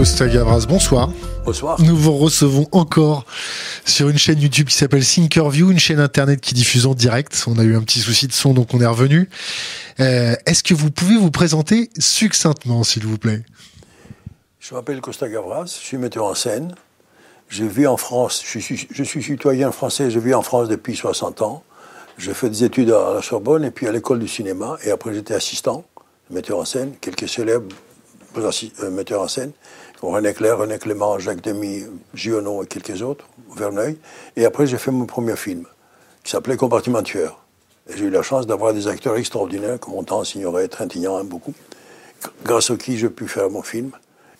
Costa Gavras, bonsoir. Bonsoir. Nous vous recevons encore sur une chaîne YouTube qui s'appelle Thinkerview, une chaîne internet qui diffuse en direct. On a eu un petit souci de son, donc on est revenu. Euh, Est-ce que vous pouvez vous présenter succinctement, s'il vous plaît? Je m'appelle Costa Gavras, je suis metteur en scène. Je vis en France, je suis, je suis citoyen français, je vis en France depuis 60 ans. J'ai fait des études à la Sorbonne et puis à l'école du cinéma. Et après, j'étais assistant, metteur en scène, quelques célèbres euh, metteurs en scène, René Clair, René Clément, Jacques Demy, Giono et quelques autres, Verneuil. Et après, j'ai fait mon premier film, qui s'appelait Compartiment tueur. Et j'ai eu la chance d'avoir des acteurs extraordinaires, comme Montand, Signoret, Trintignant, hein, beaucoup, grâce à qui j'ai pu faire mon film.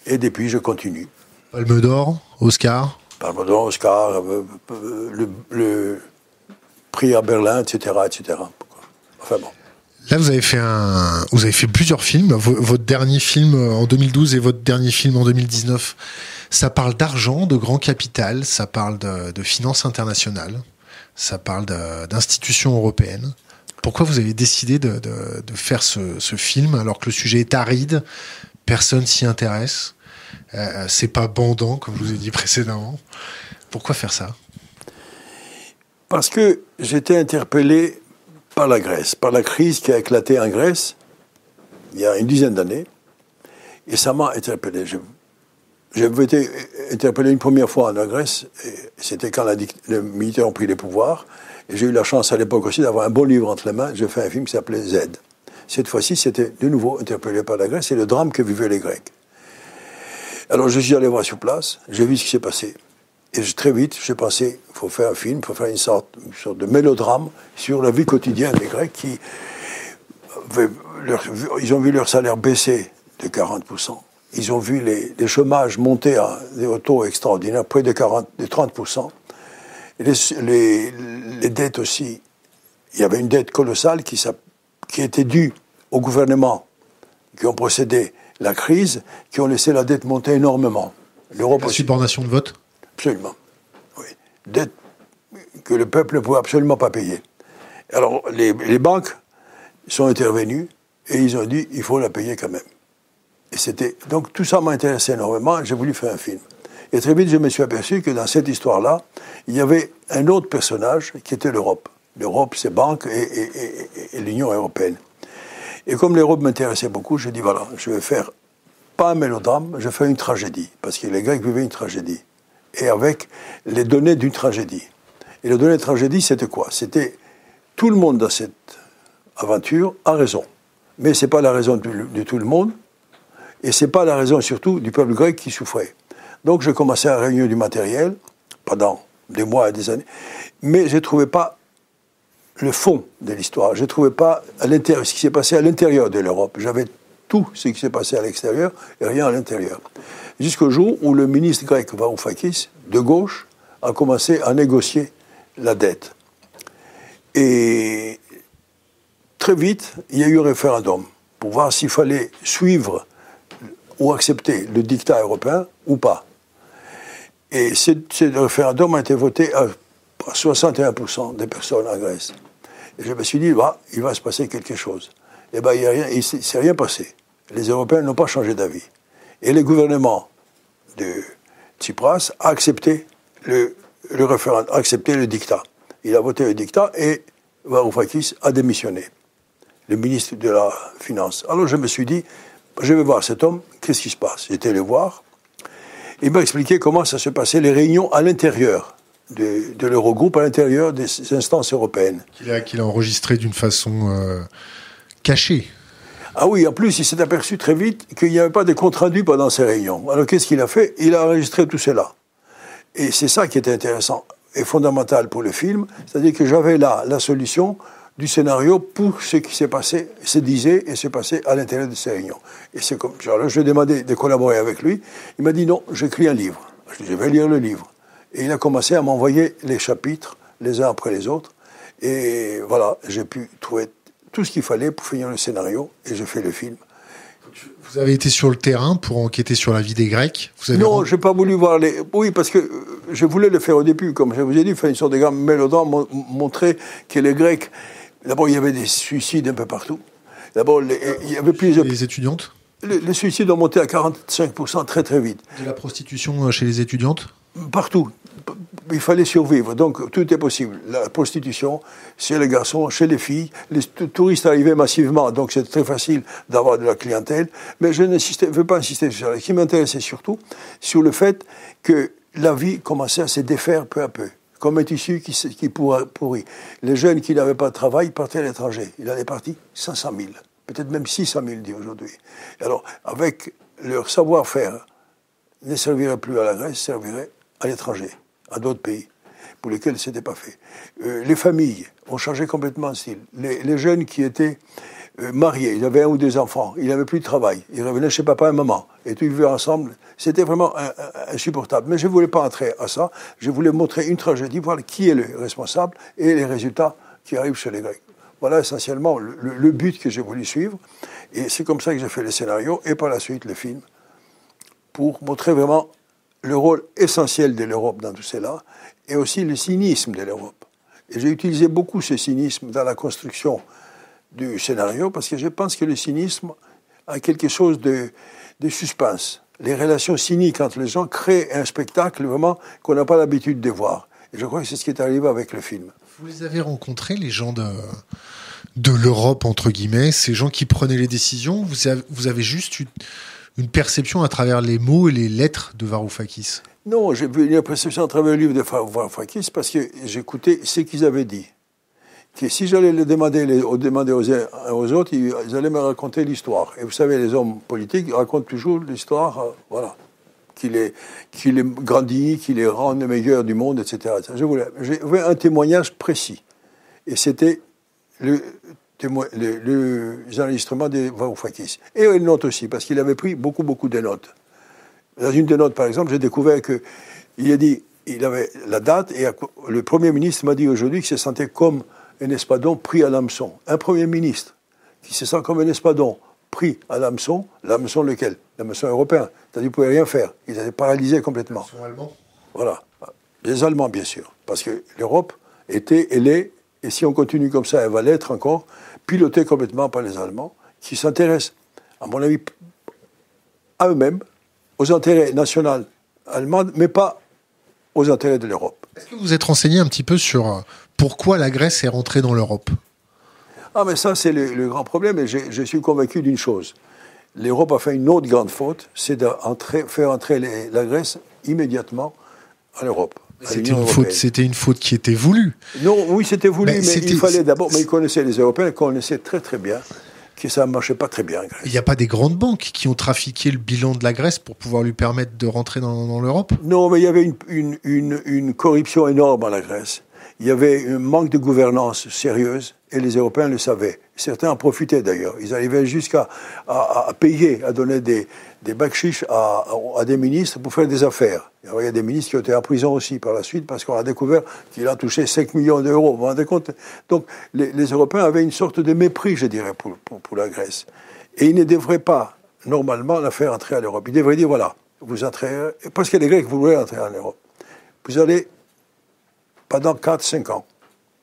Et depuis, je continue. Palme d'Or, Oscar Palme d'Or, Oscar, euh, euh, le, le, prix à Berlin, etc., etc. Enfin bon. Là, vous avez fait un, vous avez fait plusieurs films. votre dernier film en 2012 et votre dernier film en 2019, ça parle d'argent, de grand capital, ça parle de, de finances internationales, ça parle d'institutions européennes. Pourquoi vous avez décidé de, de, de faire ce, ce, film alors que le sujet est aride, personne s'y intéresse, euh, c'est pas bandant comme je vous ai dit précédemment. Pourquoi faire ça? Parce que j'étais interpellé par la Grèce, par la crise qui a éclaté en Grèce il y a une dizaine d'années. Et ça m'a interpellé. J'avais été interpellé une première fois en Grèce, c'était quand les militaires ont pris les pouvoirs. Et j'ai eu la chance à l'époque aussi d'avoir un bon livre entre les mains. J'ai fait un film qui s'appelait Z. Cette fois-ci, c'était de nouveau interpellé par la Grèce C'est le drame que vivaient les Grecs. Alors je suis allé voir sur place, j'ai vu ce qui s'est passé. Et très vite, j'ai pensé, il faut faire un film, il faut faire une sorte, une sorte, de mélodrame sur la vie quotidienne des Grecs qui, leur, ils ont vu leur salaire baisser de 40%. Ils ont vu les, les chômages monter à des taux extraordinaires, près de, 40, de 30%. Et les, les, les, dettes aussi. Il y avait une dette colossale qui, qui était due au gouvernement qui ont procédé la crise, qui ont laissé la dette monter énormément. L'Europe La subordination de vote? Absolument. Oui. Dette que le peuple ne pouvait absolument pas payer. Alors, les, banques sont intervenues et ils ont dit il faut la payer quand même. Et c'était donc tout ça m'a intéressé énormément. J'ai voulu faire un film. Et très vite, je me suis aperçu que dans cette histoire-là, il y avait un autre personnage qui était l'Europe. L'Europe, ses banques et l'Union européenne. Et comme l'Europe m'intéressait beaucoup, j'ai dit voilà, je vais faire pas un mélodrame, je fais une tragédie. Parce que les Grecs vivaient une tragédie. Et avec les données d'une tragédie. Et les données de tragédie, c'était quoi? C'était tout le monde dans cette aventure a raison. Mais ce n'est pas la raison de, tout le monde. Et ce n'est pas la raison surtout du peuple grec qui souffrait. Donc je commençais à réunir du matériel pendant des mois et des années. Mais je ne trouvais pas le fond de l'histoire. Je ne trouvais pas à ce qui s'est passé à l'intérieur de l'Europe. J'avais tout ce qui s'est passé à l'extérieur et rien à l'intérieur. Jusqu'au jour où le ministre grec Varoufakis, de gauche, a commencé à négocier la dette. Et très vite, il y a eu un référendum pour voir s'il fallait suivre ou accepter le dictat européen ou pas. Et ce, référendum a été voté à 61% des personnes en Grèce. Et je me suis dit, bah, il va se passer quelque chose. Et eh bien, il ne s'est rien passé. Les Européens n'ont pas changé d'avis. Et le gouvernement de Tsipras a accepté le, référendum, a accepté le dictat. Il a voté le dictat et Varoufakis a démissionné, le ministre de la Finance. Alors je me suis dit, je vais voir cet homme, qu'est-ce qui se passe? J'étais le voir. Il m'a expliqué comment ça se passait, les réunions à l'intérieur de, l'Eurogroupe, à l'intérieur des instances européennes. Qu'il a, a enregistré d'une façon euh, cachée. Ah oui, en plus, il s'est aperçu très vite qu'il n'y avait pas de compte rendu pendant ces réunions. Alors qu'est-ce qu'il a fait? Il a enregistré tout cela. Et c'est ça qui était intéressant et fondamental pour le film, c'est-à-dire que j'avais là la solution du scénario pour ce qui s'est passé, se disait et s'est passé à l'intérieur de ces réunions. Et c'est comme, je lui ai demandé de collaborer avec lui. Il m'a dit non, j'écris un livre. Je, dis, je vais lire le livre. Et il a commencé à m'envoyer les chapitres, les uns après les autres. Et voilà, j'ai pu trouver tout ce qu'il fallait pour finir le scénario et j'ai fait le film. Vous avez été sur le terrain pour enquêter sur la vie des Grecs? Vous avez Non, je n'ai pas voulu voir les. Oui, parce que euh, je voulais le faire au début, comme je vous ai dit, faire une sorte de grand mélodrame, montrer que les Grecs. D'abord, il y avait des suicides un peu partout. D'abord, il y avait plusieurs. Les étudiantes? Les, suicides ont monté à 45% très très vite. De la prostitution euh, chez les étudiantes? Partout. Il fallait survivre, donc tout est possible. La prostitution, chez les garçons, chez les filles, les touristes arrivaient massivement, donc c'est très facile d'avoir de la clientèle. Mais je ne veux pas insister sur ça. Ce qui m'intéressait surtout, sur le fait que la vie commençait à se défaire peu à peu comme un tissu qui, qui pourrit. Les jeunes qui n'avaient pas de travail partaient à l'étranger. Il en est parti 500 000 peut-être même 600 000 dit aujourd'hui. Alors, avec leur savoir-faire, ne servirait plus à la Grèce, servirait à l'étranger, à d'autres pays, pour lesquels ce n'était pas fait. Euh, les familles ont changé complètement de style. Les, jeunes qui étaient euh, mariés, ils avaient un ou deux enfants, ils n'avaient plus de travail, ils revenaient chez papa et maman, et tous vivaient ensemble. C'était vraiment insupportable. Mais je ne voulais pas entrer à ça, je voulais montrer une tragédie, voir qui est le responsable et les résultats qui arrivent chez les Grecs. Voilà essentiellement le, but que j'ai voulu suivre. Et c'est comme ça que j'ai fait les scénarios et par la suite le film, pour montrer vraiment le rôle essentiel de l'Europe dans tout cela et aussi le cynisme de l'Europe. Et j'ai utilisé beaucoup ce cynisme dans la construction du scénario parce que je pense que le cynisme a quelque chose de, de suspense. Les relations cyniques entre les gens créent un spectacle vraiment qu'on n'a pas l'habitude de voir. Et je crois que c'est ce qui est arrivé avec le film. Vous les avez rencontrés, les gens de, de l'Europe, entre guillemets, ces gens qui prenaient les décisions? Vous avez, vous avez juste une, une perception à travers les mots et les lettres de Varoufakis Non, j'ai eu une perception à travers le livre de Varoufakis parce que j'écoutais ce qu'ils avaient dit. Que si j'allais le demander, les, demander aux, autres, ils, allaient me raconter l'histoire. Et vous savez, les hommes politiques racontent toujours l'histoire, euh, voilà qu'il les, grandit, qu'il les rend les meilleurs du monde, etc. Je voulais, un témoignage précis. Et c'était le, le, les enregistrements des Varoufakis. Et une note aussi, parce qu'il avait pris beaucoup, beaucoup de notes. Dans une des notes, par exemple, j'ai découvert qu'il a dit, il avait la date, et le Premier ministre m'a dit aujourd'hui qu'il se sentait comme un espadon pris à l'hameçon. Un Premier ministre qui se sent comme un espadon pris à l'hameçon, l'hameçon lequel? L'hameçon européen. C'est-à-dire qu'ils ne pouvaient rien faire. Ils étaient paralysés complètement. Les Allemands Voilà. Les Allemands, bien sûr. Parce que l'Europe était, elle est, et si on continue comme ça, elle va l'être encore, pilotée complètement par les Allemands, qui s'intéressent, à mon avis, à eux-mêmes, aux intérêts nationaux allemands, mais pas aux intérêts de l'Europe. Est-ce que vous êtes renseigné un petit peu sur euh, pourquoi la Grèce est rentrée dans l'Europe? Ah, mais ça, c'est le, grand problème, et je suis convaincu d'une chose. L'Europe a fait une autre grande faute, c'est de faire entrer la Grèce immédiatement à l'Europe. C'était une, faute, c'était une faute qui était voulue. Non, oui, c'était voulu, mais, il fallait d'abord. Mais ils connaissaient les Européens, ils connaissaient très très bien que ça ne marchait pas très bien. Il n'y a pas des grandes banques qui ont trafiqué le bilan de la Grèce pour pouvoir lui permettre de rentrer dans, l'Europe? Non, mais il y avait une, une, une corruption énorme en la Grèce. Il y avait un manque de gouvernance sérieuse et les Européens le savaient. Certains en profitaient d'ailleurs. Ils arrivaient jusqu'à à, payer, à donner des, des à, à, des ministres pour faire des affaires. Il y a des ministres qui ont été en prison aussi par la suite parce qu'on a découvert qu'il a touché 5 millions d'euros. Vous vous rendez compte? Donc les, Européens avaient une sorte de mépris, je dirais, pour, pour, la Grèce. Et ils ne devraient pas, normalement, la faire entrer à l'Europe. Ils devraient dire voilà, vous entrez, parce que les Grecs voulaient entrer en Europe. Vous allez pendant 4-5 ans.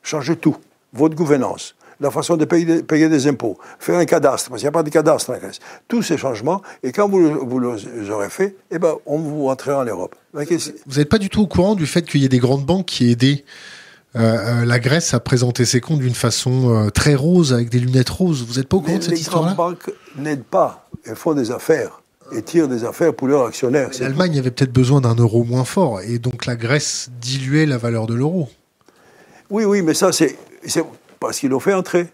Changez tout, votre gouvernance, la façon de payer, payer des impôts, faire un cadastre, parce qu'il n'y a pas de cadastre en Grèce. Tous ces changements, et quand vous, vous les aurez fait, eh ben, on vous rentrera en Europe. Vous n'êtes pas du tout au courant du fait qu'il y ait des grandes banques qui aident euh, euh, la Grèce à présenter ses comptes d'une façon euh, très rose, avec des lunettes roses. Vous n'êtes pas au courant de cette histoire-là Les grandes banques n'aident pas, elles font des affaires et tirent des affaires pour leurs actionnaires. L'Allemagne avait peut-être besoin d'un euro moins fort, et donc la Grèce diluait la valeur de l'euro. Oui, oui, mais ça, c'est parce qu'ils l'ont fait entrer.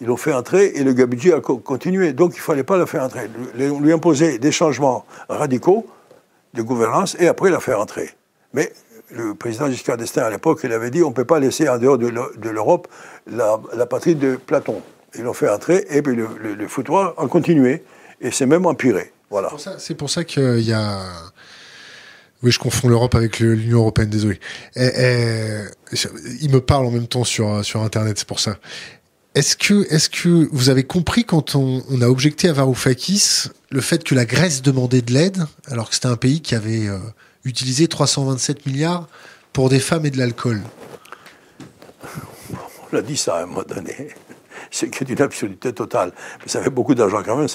Ils l'ont fait entrer et le budget a continué. Donc il ne fallait pas la faire entrer. On lui imposait des changements radicaux de gouvernance et après la faire entrer. Mais le président Giscard d'Estaing, à l'époque, il avait dit on ne peut pas laisser en dehors de l'Europe la, patrie de Platon. Ils l'ont fait entrer et puis le, le foutoir a continué et c'est même empiré. C'est pour ça, qu'il y a. Oui, je confonds l'Europe avec l'Union européenne, désolé. il me parle en même temps sur, sur Internet, c'est pour ça. Est-ce que, est que vous avez compris quand on, a objecté à Varoufakis le fait que la Grèce demandait de l'aide, alors que c'était un pays qui avait euh, utilisé 327 milliards pour des femmes et de l'alcool? On a dit ça à un moment donné. Ce qui est une absurdité totale. Ça fait beaucoup d'argent quand même.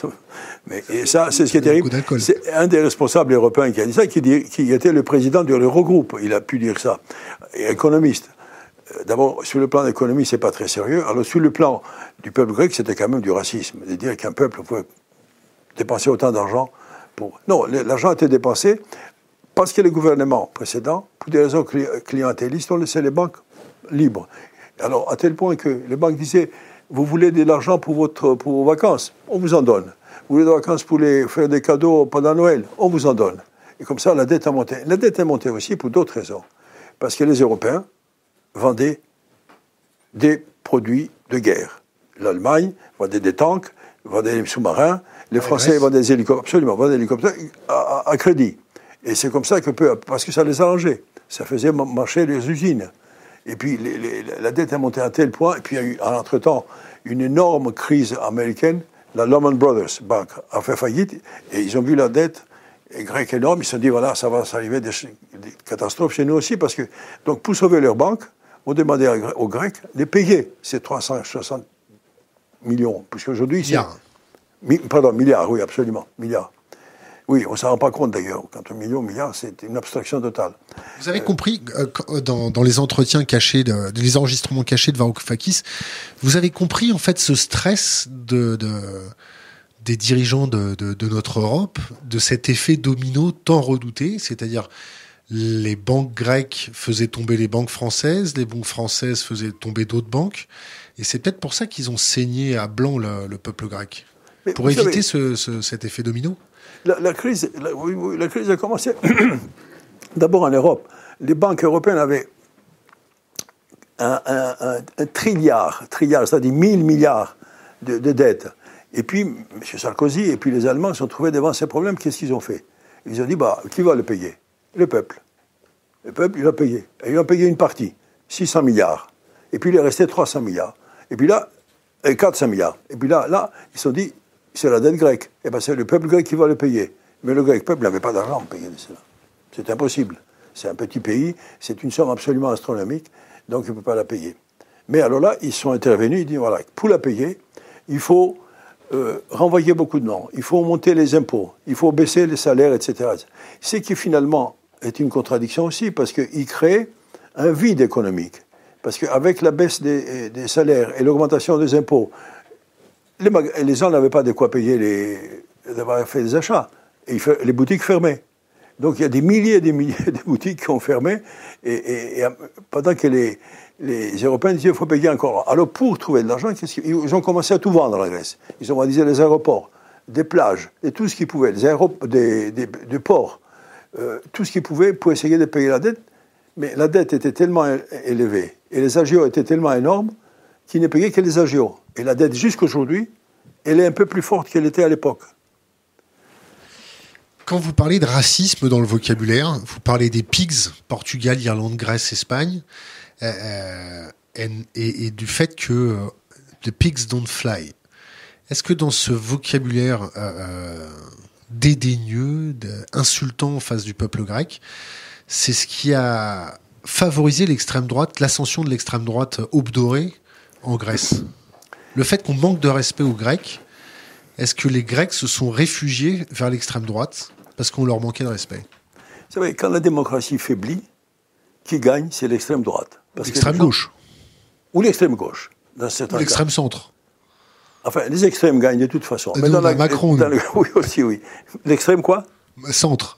Mais, et ça, c'est ce qui est terrible. C'est un des responsables européens qui a dit ça, qui, dit, qui était le président de l'Eurogroupe. Il a pu dire ça. Et économiste. Euh, d'abord, sur le plan de l'économie, c'est pas très sérieux. Alors, sur le plan du peuple grec, c'était quand même du racisme. De dire qu'un peuple pouvait dépenser autant d'argent pour. Non, l'argent a été dépensé parce que les gouvernements précédents, pour des raisons clientélistes, ont laissé les banques libres. Alors, à tel point que les banques disaient Vous voulez de l'argent pour, votre, pour vos vacances On vous en donne. Vous voulez des vacances pour les, faire des cadeaux pendant Noël On vous en donne. Et comme ça, la dette a monté. La dette est montée aussi pour d'autres raisons. Parce que les Européens vendaient des produits de guerre. L'Allemagne vendait des tanks, vendait des sous-marins. Les Français vendaient des hélicoptères, absolument, vendaient des hélicoptères à, crédit. Et c'est comme ça que, parce que ça les arrangeait. Ça faisait marcher les usines. Et puis la dette est montée à tel point, et puis il y a eu, en entre-temps, une énorme crise américaine. La Lehman Brothers Bank a fait faillite, et ils ont vu la dette grecque énorme. Ils se sont dit, voilà, ça va s'arriver des, des, catastrophes chez nous aussi, parce que, donc, pour sauver leur banque, on demandait aux Grecs de payer ces 360 millions, puisqu'aujourd'hui, c'est. Milliards. Pardon, milliards, oui, absolument, milliards. Oui, on ne s'en rend pas compte d'ailleurs. Quand un million, milliard, c'est une abstraction totale. Vous avez compris, euh, euh, dans, les entretiens cachés, de, les enregistrements cachés de Varoufakis, vous avez compris en fait ce stress de, des dirigeants de, notre Europe, de cet effet domino tant redouté, c'est-à-dire les banques grecques faisaient tomber les banques françaises, les banques françaises faisaient tomber d'autres banques, et c'est peut-être pour ça qu'ils ont saigné à blanc le, peuple grec, pour éviter cet effet domino la, crise, la, a commencé d'abord en Europe. Les banques européennes avaient un, trilliard, trilliard c'est-à-dire 1000 milliards de, dettes. Et puis, M. Sarkozy et puis les Allemands se sont trouvés devant ces problèmes. Qu'est-ce qu'ils ont fait? Ils ont dit bah, qui va le payer? Le peuple. Le peuple, il a payé. Et il a payé une partie, 600 milliards. Et puis, il est resté 300 milliards. Et puis là, 400 milliards. Et puis là, là, ils se sont dit c'est la dette grecque. Et eh bien c'est le peuple grec qui va le payer. Mais le grec peuple n'avait pas d'argent pour payer cela. C'est impossible. C'est un petit pays, c'est une somme absolument astronomique, donc il ne peut pas la payer. Mais alors là, ils sont intervenus, ils disent voilà, pour la payer, il faut euh, renvoyer beaucoup de noms, il faut monter les impôts, il faut baisser les salaires, etc. Ce qui finalement est une contradiction aussi, parce qu'il crée un vide économique. Parce qu'avec la baisse des, des salaires et l'augmentation des impôts, les, gens n'avaient pas de quoi payer les, d'avoir fait des achats. Les boutiques fermaient. Donc il y a des milliers et des milliers de boutiques qui ont fermé, et, pendant que les, les Européens disaient qu'il faut payer encore. Alors pour trouver de l'argent, ils ont commencé à tout vendre la Grèce. Ils ont vendé les aéroports, des plages, tout ce qu'ils pouvaient, des, des, ports, euh, tout ce qu'ils pouvaient pour essayer de payer la dette. Mais la dette était tellement élevée, et les agios étaient tellement énormes, qu'ils ne payaient que les agios. Et la dette, jusqu'aujourd'hui, elle est un peu plus forte qu'elle était à l'époque. Quand vous parlez de racisme dans le vocabulaire, vous parlez des pigs, Portugal, Irlande, Grèce, Espagne, euh, euh, et, du fait que euh, the pigs don't fly. Est-ce que dans ce vocabulaire dédaigneux, insultant en face du peuple grec, c'est ce qui a favorisé l'extrême droite, l'ascension de l'extrême droite obdorée en Grèce? Le fait qu'on manque de respect aux Grecs, est-ce que les Grecs se sont réfugiés vers l'extrême droite parce qu'on leur manquait de respect? Vous savez, quand la démocratie faiblit, qui gagne, c'est l'extrême droite. L'extrême gauche. Ou l'extrême gauche, dans certains L'extrême centre. Enfin, les extrêmes gagnent de toute façon. Mais dans la, Macron. oui, aussi, oui. L'extrême quoi? Centre.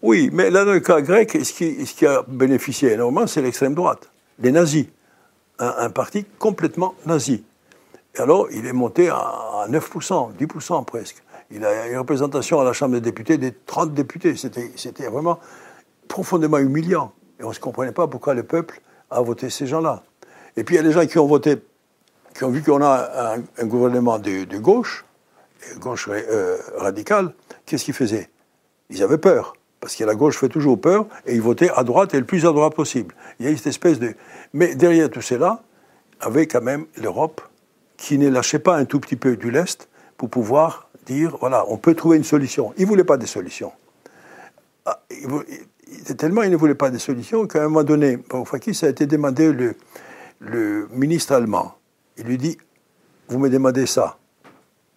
Oui, mais là, dans le cas grec, ce qui, ce qui a bénéficié énormément, c'est l'extrême droite. Les nazis. un parti complètement nazi. Et alors, il est monté à 9%, 10% presque. Il a une représentation à la Chambre des députés des 30 députés. C'était vraiment profondément humiliant. Et on ne se comprenait pas pourquoi le peuple a voté ces gens-là. Et puis il y a des gens qui ont voté, qui ont vu qu'on a un, gouvernement de, gauche, gauche euh, radicale. Qu'est-ce qu'ils faisaient? Ils avaient peur. Parce que la gauche fait toujours peur, et ils votaient à droite et le plus à droite possible. Il y a cette espèce de. Mais derrière tout cela, avait quand même l'Europe qui ne lâchait pas un tout petit peu du lest pour pouvoir dire, voilà, on peut trouver une solution. Il ne voulait pas de solution. Ah, tellement il ne voulait pas de solution qu'à un moment donné, ça a été demandé le, le ministre allemand. Il lui dit, vous me demandez ça,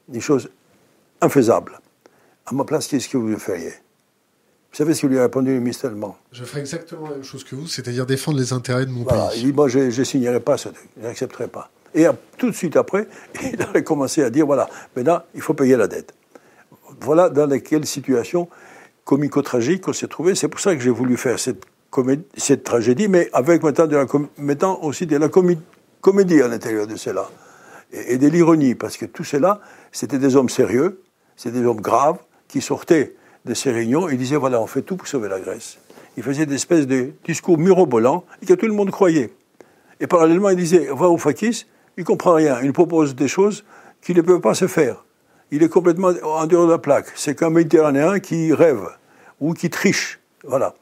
des choses infaisables. À ma place, qu'est-ce que vous feriez? Vous savez ce qu'il lui a répondu le ministre allemand? Je ferai exactement la même chose que vous, c'est-à-dire défendre les intérêts de mon Voilà, pays. il dit, moi, je ne signerai pas ce truc, je n'accepterai pas. Et tout de suite après, il a commencé à dire, voilà, maintenant, il faut payer la dette. Voilà dans laquelle situation comico-tragique on s'est trouvé. C'est pour ça que j'ai voulu faire cette, comédie, cette tragédie, mais avec maintenant de la mettant aussi de la comédie à l'intérieur de cela. Et, et de l'ironie, parce que tout cela, c'était des hommes sérieux, c'était des hommes graves, qui sortaient de ces réunions et disaient, voilà, on fait tout pour sauver la Grèce. Ils faisaient des espèces de discours mirobolants et que tout le monde croyait. Et parallèlement, il disait, va au Fakis, il comprend rien, il propose des choses qui ne peuvent pas se faire. Il est complètement en dehors de la plaque. C'est qu'un Méditerranéen qui rêve ou qui triche. Voilà.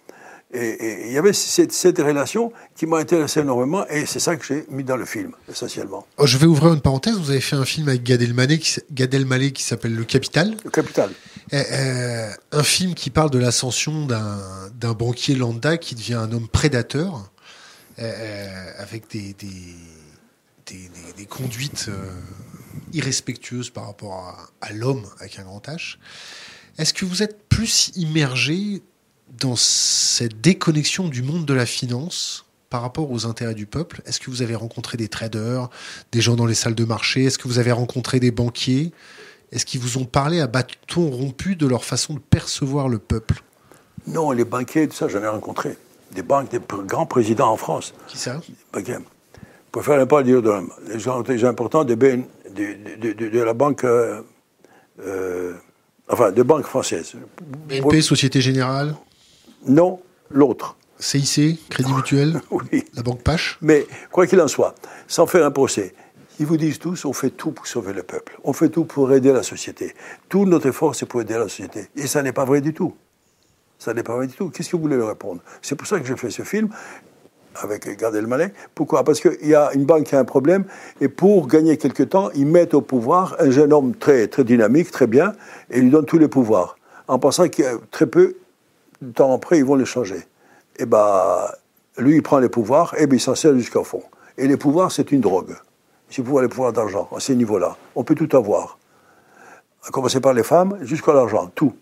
Et, il y avait cette, cette relation qui m'a intéressé énormément et c'est ça que j'ai mis dans le film, essentiellement. Oh, je vais ouvrir une parenthèse. Vous avez fait un film avec Gad Elmaleh qui, Gad Elmaleh qui s'appelle Le Capital. Le capital. Euh, euh, un film qui parle de l'ascension d'un banquier lambda qui devient un homme prédateur euh, avec des, des, des, des- des conduites euh, irrespectueuses par rapport à, à l'homme avec un grand H. Est-ce que vous êtes plus immergé dans cette déconnexion du monde de la finance par rapport aux intérêts du peuple? Est-ce que vous avez rencontré des traders, des gens dans les salles de marché? Est-ce que vous avez rencontré des banquiers? Est-ce qu'ils vous ont parlé à bâton rompu de leur façon de percevoir le peuple? Non, les banquiers, tout ça, j'en ai rencontré. Des banques, des grands présidents en France. Qui ça? Banquiers. Ne pas dire de. Les gens les gens importants de, BN de, de- de- de la banque. euh, euh, enfin, de banque française. BNP, Société Générale, Non, l'autre. CIC, Crédit Mutuel, Oui. la Banque Pache Mais quoi qu'il en soit, sans faire un procès, ils vous disent tous on fait tout pour sauver le peuple, on fait tout pour aider la société. Tout notre effort, c'est pour aider la société. Et ça n'est pas vrai du tout. Ça n'est pas vrai du tout. Qu'est-ce que vous voulez leur répondre? C'est pour ça que j'ai fait ce film avec Gad Elmaleh. Pourquoi? Parce qu'il y a une banque qui a un problème et pour gagner quelque temps, ils mettent au pouvoir un jeune homme très, très dynamique, très bien, et lui donnent tous les pouvoirs, en pensant a très peu de temps après, ils vont les changer. Et ben, lui, il prend les pouvoirs, et ben, il s'en sert jusqu'au fond. Et les pouvoirs, c'est une drogue. C'est pouvoir les pouvoirs d'argent, à ces niveaux-là. On peut tout avoir. À commencer par les femmes, jusqu'à l'argent, tout.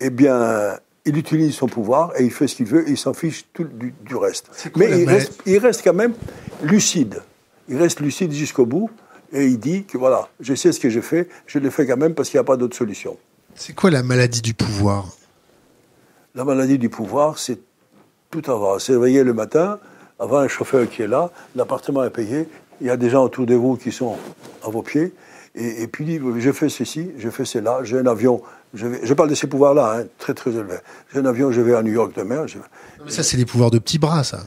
Eh bien, il utilise son pouvoir et il fait ce qu'il veut et il s'en fiche tout du, du reste. Mais il reste, il reste quand même lucide. Il reste lucide jusqu'au bout et il dit que voilà, je sais ce que j'ai fait, je le fais quand même parce qu'il n'y a pas d'autre solution. C'est quoi la maladie du pouvoir? La maladie du pouvoir, c'est tout avoir. C'est réveiller le matin, avoir un chauffeur qui est là, l'appartement est payé, il y a des gens autour de vous qui sont à vos pieds, et, et puis dit, je fais ceci, je fais cela, j'ai un avion, je, vais, je parle de ces pouvoirs-là, hein, très très élevés. J'ai un avion, je vais à New York demain. je- Mais ça, c'est les pouvoirs de petits bras, ça.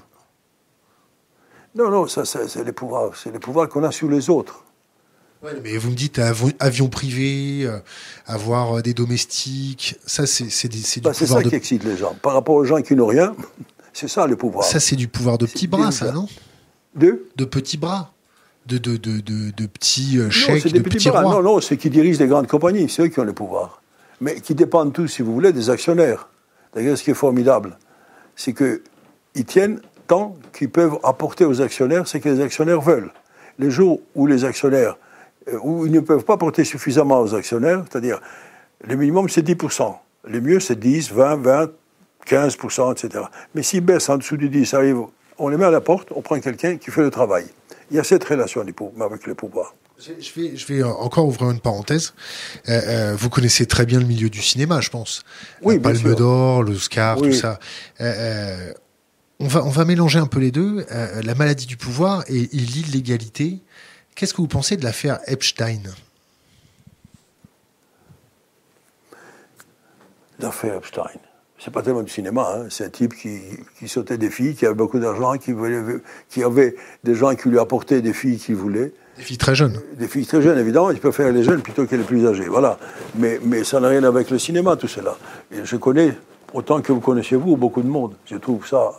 Non, non, ça, ça, c'est les pouvoirs, c'est les pouvoirs qu'on a sur les autres. Mais vous me dites avi- avion privé, euh, avoir euh, des domestiques, ça, c'est c'est des- c'est du Bah, c'est pouvoir ça de qui excite les gens. Par rapport aux gens qui n'ont rien, c'est ça le pouvoir. ça, c'est du pouvoir de petits C'est bras, ça, ça. non? Deux De petits bras, de de de de, de petits euh, Non, chèques, c'est de des petits petits bras. rois. Non, non, c'est qui dirigent les grandes compagnies, c'est eux qui ont le pouvoir. Mais qui dépendent tous, si vous voulez, des actionnaires. D'ailleurs, ce qui est formidable, c'est qu'ils tiennent tant qu'ils peuvent apporter aux actionnaires ce que les actionnaires veulent. Les jours où les actionnaires, euh, où ils ne peuvent pas apporter suffisamment aux actionnaires, c'est-à-dire le minimum c'est 10%, le mieux c'est 10, 20, 20, 15%, etc. Mais s'ils baissent en dessous du 10, arrive, on les met à la porte, on prend quelqu'un qui fait le travail. Il y a cette relation avec le pouvoir. Je vais, je vais encore ouvrir une parenthèse. Euh, euh, vous connaissez très bien le milieu du cinéma, je pense. Oui, La Palme d'Or, l'Oscar, Oui. tout ça. Euh, euh, on, va, on va mélanger un peu les deux. Euh, la maladie du pouvoir et, et l'illégalité. Qu'est-ce que vous pensez de l'affaire Epstein? L'affaire Epstein. C'est pas tellement du cinéma, hein. c'est un type qui, qui sautait des filles, qui avait beaucoup d'argent, qui, voulait- qui avait des gens qui lui apportaient des filles qu'il voulait. Des filles très jeunes. Des filles très jeunes, évidemment, il peut faire les jeunes plutôt que les plus âgés. Voilà. Mais, mais ça n'a rien avec le cinéma, tout cela. Et je connais, autant que vous connaissez vous, beaucoup de monde. Je trouve ça.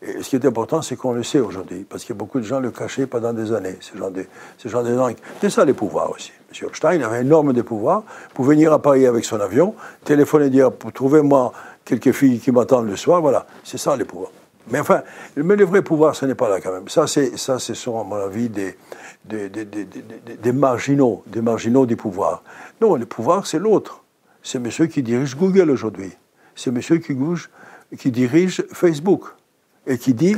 Et ce qui est important, c'est qu'on le sait aujourd'hui. Parce que beaucoup de gens le cachaient pendant des années. Ce genre de, ce genre de gens. C'est ça les pouvoirs aussi. M. Epstein avait énorme de pouvoirs pour venir à Paris avec son avion, téléphoner, dire Trouvez-moi quelques filles qui m'attendent le soir. Voilà. C'est ça les pouvoirs. Mais enfin, mais le vrai pouvoir, ce n'est pas là quand même. Ça, c'est, ça, ce sont, à mon avis, des, des, des, des, marginaux, des marginaux du pouvoir. Non, le pouvoir, c'est l'autre. C'est monsieur qui dirige Google aujourd'hui. C'est monsieur qui, qui dirige Facebook et qui dit,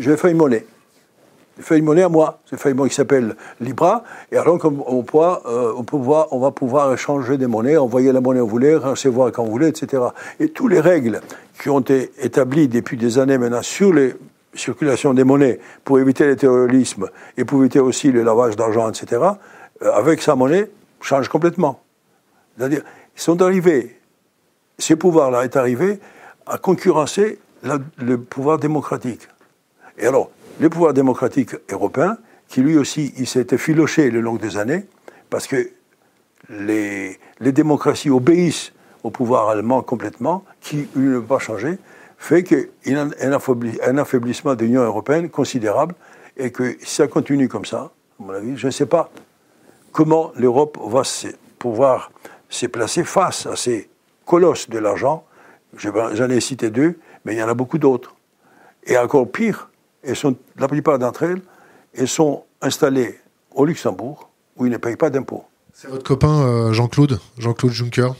je vais faire une une monnaie à moi. C'est une monnaie qui s'appelle Libra. Et alors, on, on, euh, on, on, va pouvoir échanger des monnaies, envoyer la monnaie vous voulez, recevoir quand vous voulez, etc. Et toutes les règles qui ont été établies depuis des années maintenant sur les circulations des monnaies pour éviter le terrorisme et pour éviter aussi le lavage d'argent, etc., euh, avec sa monnaie, changent complètement. C'est-à-dire, ils sont arrivés, ce pouvoir-là est arrivé à concurrencer le pouvoir démocratique. Et alors, le pouvoir démocratique européen, qui lui aussi, il s'était filoché le long des années, parce que les, démocraties obéissent au pouvoir allemand complètement, qui ne va pas changer, fait qu'il y a un affaiblissement de l'Union européenne considérable, et que si ça continue comme ça, à mon avis, je ne sais pas comment l'Europe va pouvoir se placer face à ces colosses de l'argent. J'en ai cité deux, mais il y en a beaucoup d'autres. Et encore pire, et sont, la plupart d'entre elles, elles sont installées au Luxembourg, où ils ne payent pas d'impôts. C'est votre copain euh, Jean-Claude, Jean-Claude Juncker?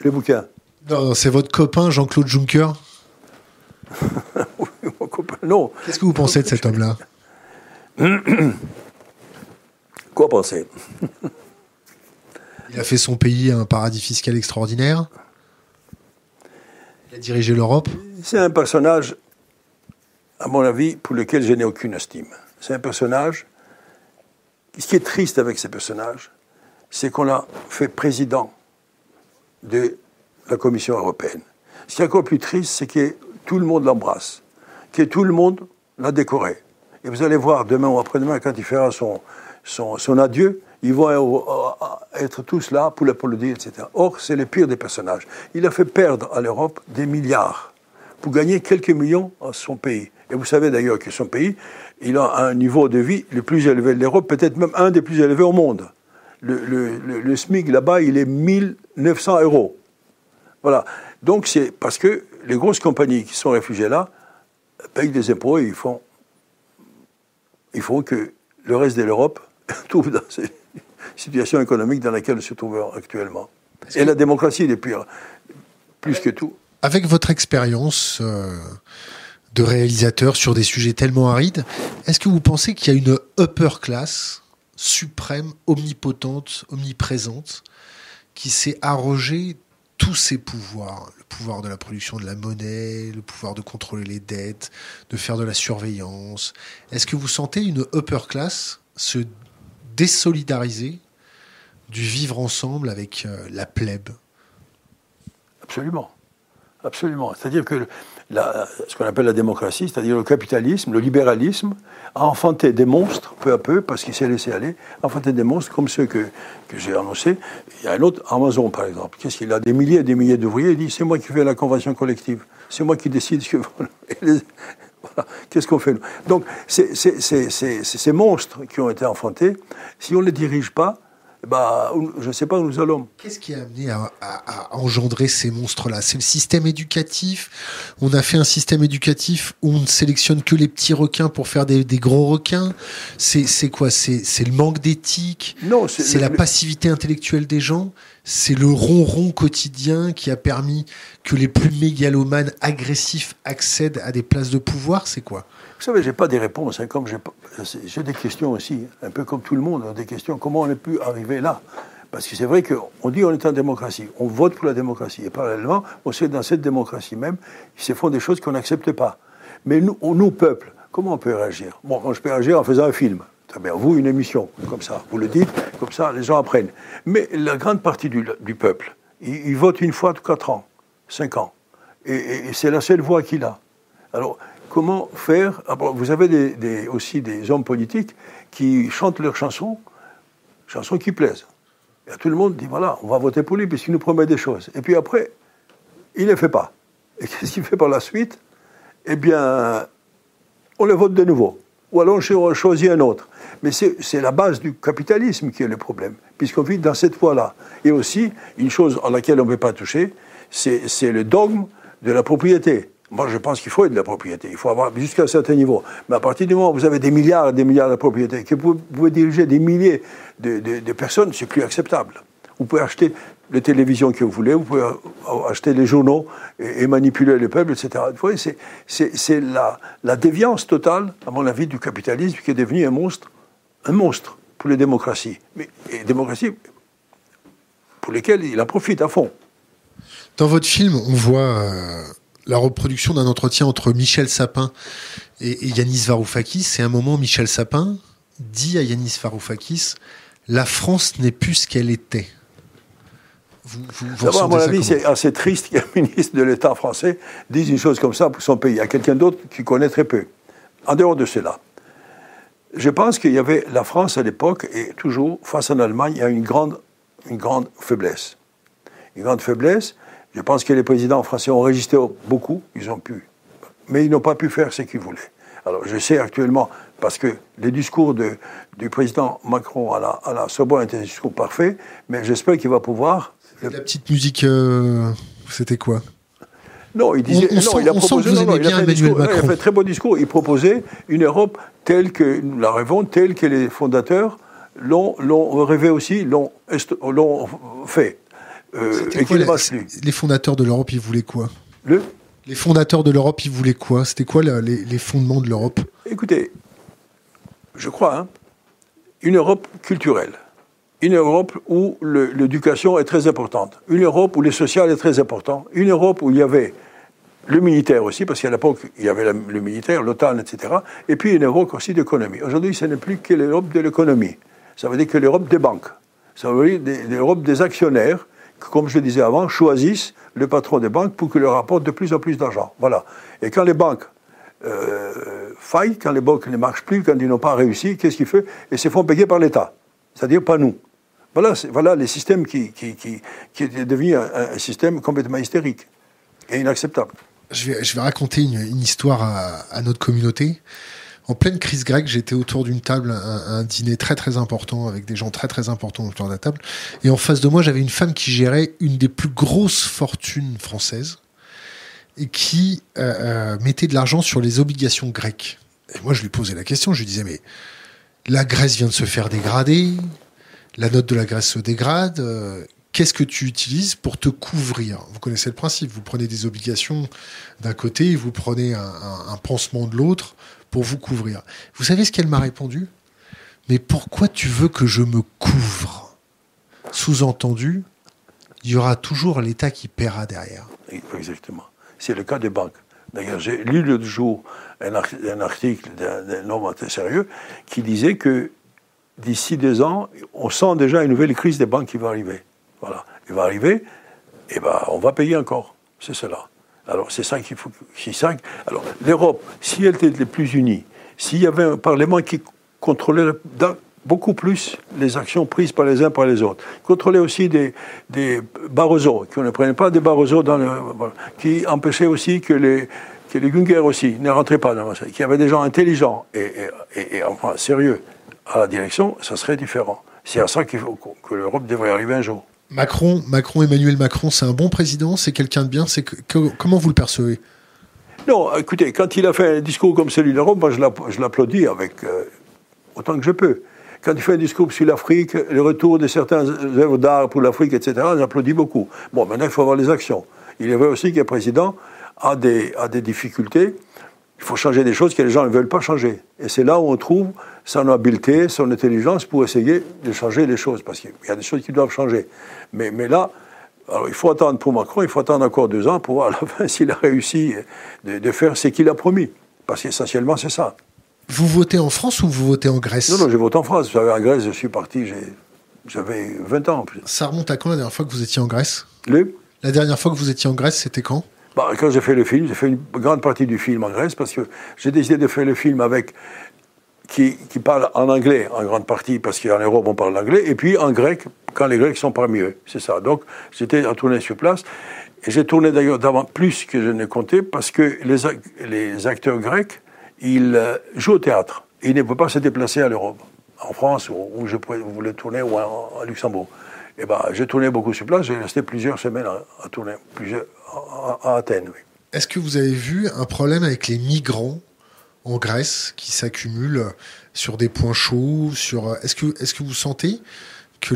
Le bouquin Non, c'est votre copain Jean-Claude Juncker? Oui, mon copain, non. Qu'est-ce que vous pensez de cet homme-là? Quoi penser? Il a fait son pays un paradis fiscal extraordinaire? Il a dirigé l'Europe? C'est un personnage à mon avis, pour lequel je n'ai aucune estime. C'est un personnage. Ce qui est triste avec ces personnages, c'est qu'on l'a fait président de la Commission européenne. Ce qui est encore plus triste, c'est que tout le monde l'embrasse, que tout le monde l'a décoré. Et vous allez voir demain ou après-demain, quand il fera son, son, son adieu, ils vont être tous là pour l'applaudir, etc. Or, c'est le pire des personnages. Il a fait perdre à l'Europe des milliards pour gagner quelques millions à son pays. Et vous savez d'ailleurs que son pays, il a un niveau de vie le plus élevé de l'Europe, peut-être même un des plus élevés au monde. Le, SMIC là-bas, il est 1900 euros. Voilà. Donc c'est parce que les grosses compagnies qui sont réfugiées là payent des impôts et ils font. Il faut que le reste de l'Europe trouve dans cette situation économique dans laquelle se trouve actuellement. Et la démocratie est pire, plus que tout. Avec votre expérience, euh, de réalisateurs sur des sujets tellement arides. Est-ce que vous pensez qu'il y a une upper class suprême, omnipotente, omniprésente, qui s'est arrogé tous ses pouvoirs, le pouvoir de la production de la monnaie, le pouvoir de contrôler les dettes, de faire de la surveillance. Est-ce que vous sentez une upper class se désolidariser du vivre ensemble avec euh, la plèbe? Absolument. Absolument. C'est-à-dire que ce qu'on appelle la démocratie, c'est-à-dire le capitalisme, le libéralisme, a enfanté des monstres peu à peu, parce qu'il s'est laissé aller, a enfanté des monstres comme ceux que, que j'ai annoncés. Il y a un autre, Amazon par exemple, qu'est-ce qu'il a Des milliers et des milliers d'ouvriers, il dit c'est moi qui fais la convention collective, c'est moi qui décide ce que. voilà. Qu'est-ce qu'on fait Donc, c'est ces monstres qui ont été enfantés, si on ne les dirige pas, bah, je ne sais pas où nous allons. Qu'est-ce qui a amené à, engendrer ces monstres-là? C'est le système éducatif. On a fait un système éducatif où on ne sélectionne que les petits requins pour faire des, gros requins. C'est quoi? C'est le manque d'éthique Non, c'est la passivité intellectuelle des gens. C'est le ronron quotidien qui a permis que les plus mégalomanes agressifs accèdent à des places de pouvoir. C'est quoi? Vous savez, je n'ai pas des réponses, hein, comme j'ai des questions aussi, un peu comme tout le monde, des questions, comment on est pu arriver là? Parce que c'est vrai qu'on dit on est en démocratie, on vote pour la démocratie, et parallèlement, on sait que dans cette démocratie même, il se font des choses qu'on n'accepte pas. Mais nous, nous, peuple, comment on peut réagir? Bon, je peux réagir en faisant un film. Très bien, vous, une émission, comme ça, vous le dites, comme ça, les gens apprennent. Mais la grande partie du, peuple, il, vote une fois tous quatre ans, cinq ans. Et, et c'est la seule voix qu'il a. Alors, comment faire. Ah vous avez aussi des hommes politiques qui chantent leurs chansons, chansons qui plaisent. Et tout le monde dit voilà, on va voter pour lui puisqu'il nous promet des choses. Et puis après, il ne les fait pas. Et qu'est-ce qu'il fait par la suite? Eh bien, on le vote de nouveau. Ou alors on choisit un autre. Mais c'est la base du capitalisme qui est le problème, puisqu'on vit dans cette voie-là. Et aussi, une chose à laquelle on ne peut pas toucher, c'est le dogme de la propriété moi, je pense qu'il faut de la propriété. Il faut avoir jusqu'à un certain niveau. Mais à partir du moment où vous avez des milliards et des milliards de propriétés, que vous pouvez diriger des milliers de, de personnes, c'est plus acceptable. Vous pouvez acheter les télévisions que vous voulez, vous pouvez acheter les journaux et, manipuler le peuple, etc. C'est la, la déviance totale, à mon avis, du capitalisme qui est devenu un monstre, un monstre pour les démocraties. Mais, démocraties pour lesquelles il en profite à fond. Dans votre film, on voit euh, la reproduction d'un entretien entre Michel Sapin et, Yanis Varoufakis. C'est un moment, Michel Sapin dit à Yanis Varoufakis La France n'est plus ce qu'elle était. Vous, vous, à mon avis, c'est assez triste qu'un ministre de l'État français dise une chose comme ça pour son pays. Il y a quelqu'un d'autre qui connaît très peu. En dehors de cela, je pense qu'il y avait la France à l'époque, et toujours, face en Allemagne, il y a une grande, une grande faiblesse. Une grande faiblesse. Je pense que les présidents français ont résisté beaucoup, ils ont pu. Mais ils n'ont pas pu faire ce qu'ils voulaient. Alors, je sais actuellement, parce que les discours de, du président Macron à la, à la Sorbonne étaient des discours parfaits, mais j'espère qu'il va pouvoir la petite musique, euh, c'était quoi? Non, il disait, non, il a proposé, non, il a fait discours, il a fait un très beau discours. Il proposait une Europe telle que nous la rêvons, telle que les fondateurs l'ont, rêvé aussi, l'ont, fait. Euh, et quoi, les, les fondateurs de l'Europe, ils voulaient quoi? Le Les fondateurs de l'Europe, ils voulaient quoi? C'était quoi les, les, fondements de l'Europe? Écoutez, je crois, hein, une Europe culturelle une Europe où l'éducation est très importante, une Europe où le social est très important, une Europe où il y avait le militaire aussi, parce qu'à l'époque, il y avait le militaire, l'OTAN, etc., et puis une Europe aussi d'économie. Aujourd'hui, ce n'est plus que l'Europe de l'économie. Ça veut dire que l'Europe des banques. Ça veut dire l'Europe des actionnaires, comme je le disais avant, choisissent le patron des banques pour qu'il leur apporte de plus en plus d'argent. Voilà. Et quand les banques euh, faillent, quand les banques ne marchent plus, quand ils n'ont pas réussi, qu'est-ce qu'ils font? Ils se font payer par l'État. C'est-à-dire pas nous. Voilà, voilà les systèmes qui, qui, qui, qui est devenu un, système complètement hystérique et inacceptable. Je vais, je vais raconter une, histoire à, notre communauté. En pleine crise grecque, j'étais autour d'une table, un, un, dîner très très important avec des gens très très importants autour de la table. Et en face de moi, j'avais une femme qui gérait une des plus grosses fortunes françaises et qui euh, euh, mettait de l'argent sur les obligations grecques. Et moi, je lui posais la question, je lui disais, mais la Grèce vient de se faire dégrader, la note de la graisse se dégrade. Euh, qu'est-ce que tu utilises pour te couvrir? Vous connaissez le principe. Vous prenez des obligations d'un côté, vous prenez un, pansement de l'autre pour vous couvrir. Vous savez ce qu'elle m'a répondu? Mais pourquoi tu veux que je me couvre? Sous-entendu, il y aura toujours l'État qui paiera derrière. Exactement. C'est le cas des banques. D'ailleurs, j'ai lu l'autre jour un, article d'un homme très sérieux qui disait que d'ici deux ans, on sent déjà une nouvelle crise des banques qui va arriver. Voilà. Il va arriver, et ben, on va payer encore. C'est cela. Alors, c'est ça qu'il faut. Ça. Alors, l'Europe, si elle était les plus unie, s'il y avait un Parlement qui contrôlait beaucoup plus les actions prises par les uns par les autres, contrôlait aussi des, des Barroso, qui ne prenaient pas des Barroso dans le. qui empêchait aussi que les que aussi ne rentraient pas dans qu'il y avait des gens intelligents et, et, et enfin sérieux à la direction, ça serait différent. C'est à ça qu'il faut que l'Europe devrait arriver un jour. Macron, Macron, Emmanuel Macron, c'est un bon président, c'est quelqu'un de bien. C'est comment vous le percevez? Non, écoutez, quand il a fait un discours comme celui de l'Europe, moi je l'applaudis avec euh, autant que je peux. Quand il fait un discours sur l'Afrique, le retour de certaines œuvres d'art pour l'Afrique, etc., j'applaudis beaucoup. Bon, maintenant il faut avoir les actions. Il est vrai aussi qu'un président a des, a des difficultés il faut changer des choses que les gens ne veulent pas changer. Et c'est là où on trouve son habileté, son intelligence pour essayer de changer les choses, parce qu'il y a des choses qui doivent changer. Mais, mais là, alors il faut attendre pour Macron, il faut attendre encore deux ans pour voir à la fin s'il a réussi de, faire ce qu'il a promis. Parce qu'essentiellement, c'est ça. Vous votez en France ou vous votez en Grèce? Non, non, je vote en France. Vous savez, en Grèce, je suis parti, j'avais 20 ans. Ça remonte à quand la dernière fois que vous étiez en Grèce? Le? La dernière fois que vous étiez en Grèce, c'était quand? Bah, quand j'ai fait le film, j'ai fait une grande partie du film en Grèce parce que j'ai décidé de faire le film avec qui, qui parle en anglais en grande partie parce qu'en Europe on parle anglais et puis en grec quand les Grecs sont parmi eux. C'est ça. Donc j'étais à tourner sur place et j'ai tourné d'ailleurs plus que je ne comptais parce que les, les acteurs grecs ils euh, jouent au théâtre. Ils ne peuvent pas se déplacer à l'Europe, en France où je voulais tourner ou à, Luxembourg. Et ben, j'ai tourné beaucoup sur place, j'ai resté plusieurs semaines à, à tourner, plusieurs, à, Athènes. Oui. Est-ce que vous avez vu un problème avec les migrants en Grèce qui s'accumulent sur des points chauds sur... Est-ce que, est que vous sentez que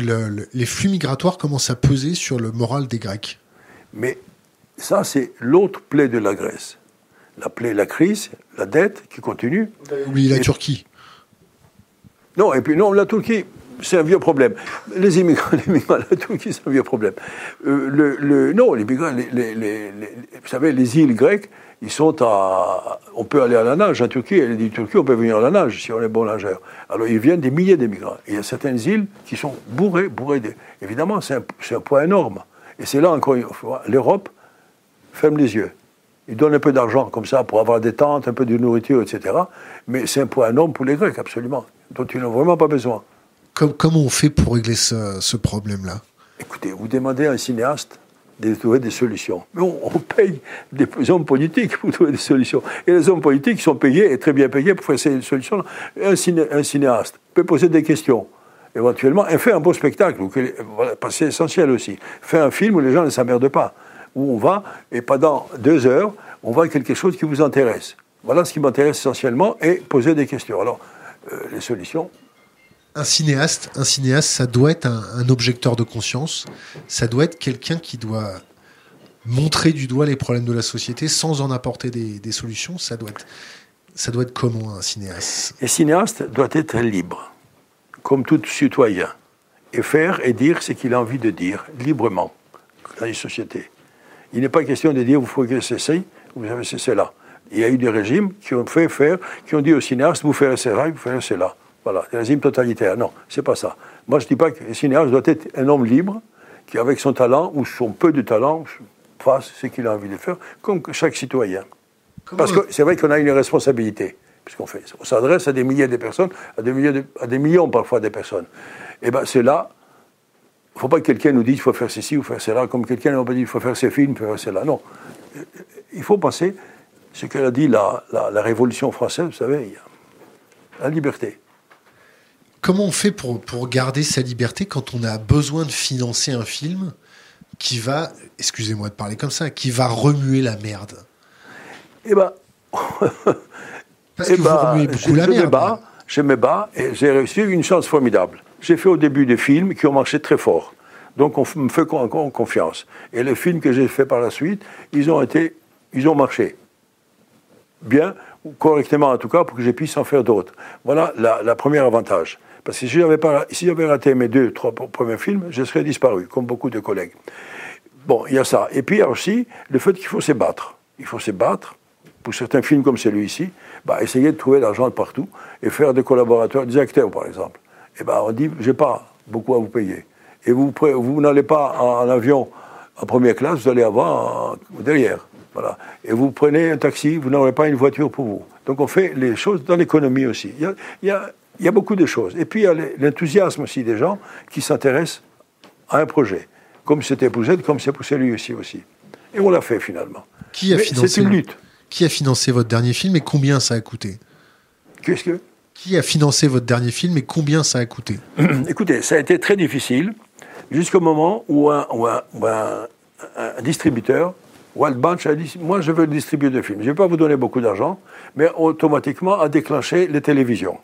les flux migratoires commencent à peser sur le moral des Grecs? Mais ça, c'est l'autre plaie de la Grèce. La plaie, la crise, la dette qui continue. Oublié la Turquie. Non, et puis non, la Turquie, c'est un vieux problème. Les immigrants, les migrants, la Turquie, c'est un vieux problème. Euh, le, non, les migrants, les, vous savez, les îles grecques, ils sont à. On peut aller à la nage en Turquie, et dit Turquie, on peut venir à la nage si on est bon nageur. Alors ils viennent des milliers d'immigrants. Il y a certaines îles qui sont bourrées, bourrées. Évidemment, c'est un, un poids énorme. Et c'est là encore une fois, l'Europe ferme les yeux. Ils donnent un peu d'argent comme ça pour avoir des tentes, un peu de nourriture, etc. Mais c'est un poids énorme pour les Grecs, absolument, dont ils n'ont vraiment pas besoin. comment on fait pour régler ce, problème-là? Écoutez, vous demandez à un cinéaste de trouver des solutions. Mais on, paye des hommes politiques pour trouver des solutions. Et les hommes politiques sont payés, et très bien payés, pour faire ces solutions. Un, cinéaste peut poser des questions éventuellement, et faire un beau spectacle, voilà, c'est essentiel aussi. Faire un film où les gens ne s'emmerdent pas où on va, et pendant deux heures, on voit quelque chose qui vous intéresse. Voilà ce qui m'intéresse essentiellement, et poser des questions. Alors, euh, les solutions. Un cinéaste, un cinéaste, ça doit être un, objecteur de conscience. Ça doit être quelqu'un qui doit montrer du doigt les problèmes de la société sans en apporter des, solutions. Ça doit être, ça doit être comment un cinéaste? Un cinéaste doit être libre, comme tout citoyen, et faire et dire ce qu'il a envie de dire librement dans une société. Il n'est pas question de dire vous faut cesser, vous avez là. Il y a eu des régimes qui ont fait faire, qui ont dit aux cinéastes vous faites cela, vous faites cela. Voilà, des régimes totalitaires. Non, c'est pas ça. Moi, je ne dis pas que le cinéaste doit être un homme libre qui, avec son talent ou son peu de talent, fasse ce qu'il a envie de faire, comme chaque citoyen. Parce que c'est vrai qu'on a une responsabilité, puisqu'on fait. On s'adresse à des milliers de personnes, à des, milliers à des millions parfois de personnes. Et eh bien, c'est là il ne faut pas que quelqu'un nous dise qu'il faut faire ceci ou faire cela, comme quelqu'un nous dit qu'il faut faire ces films, faire cela. Non. Il faut penser ce qu'elle a dit la, la, Révolution française, vous savez, la liberté. Comment on fait pour, pour garder sa liberté quand on a besoin de financer un film qui va, excusez-moi de parler comme ça, qui va remuer la merde? Eh ben, Parce que eh vous ben, remuez beaucoup la merde. je me bats et j'ai réussi une chance formidable j'ai fait au début des films qui ont marché très fort. Donc on me fait confiance. Et les films que j'ai fait par la suite, ils ont été, ils ont marché. Bien, correctement en tout cas, pour que je puisse en faire d'autres. Voilà la, premier avantage. Parce que si j'avais, raté mes deux, trois premiers films, je serais disparu, comme beaucoup de collègues. Bon, il y a ça. Et puis il y a aussi le fait qu'il faut se battre. Il faut se battre. Pour certains films comme celui-ci, bah, essayer de trouver l'argent partout et faire des collaborateurs, des acteurs par exemple eh ben, on dit, j'ai pas beaucoup à vous payer. Et vous, vous n'allez pas en, avion en première classe, vous allez avoir derrière. Voilà. Et vous prenez un taxi, vous n'aurez pas une voiture pour vous. Donc on fait les choses dans l'économie aussi. Il, y a, beaucoup de choses. Et puis il y a l'enthousiasme aussi des gens qui s'intéressent à un projet. Comme c'était pour Z, comme c'est pour celui-ci aussi. Et on l'a fait finalement. Qui a financé C'est une lutte. Qui a financé votre dernier film et combien ça a coûté? Qu'est-ce que? Qui a financé votre dernier film et combien ça a coûté? Écoutez, ça a été très difficile jusqu'au moment où un, distributeur, Wild Bunch, a dit Moi, je veux distribuer de films. Je ne vais pas vous donner beaucoup d'argent, mais automatiquement a déclenché les télévisions.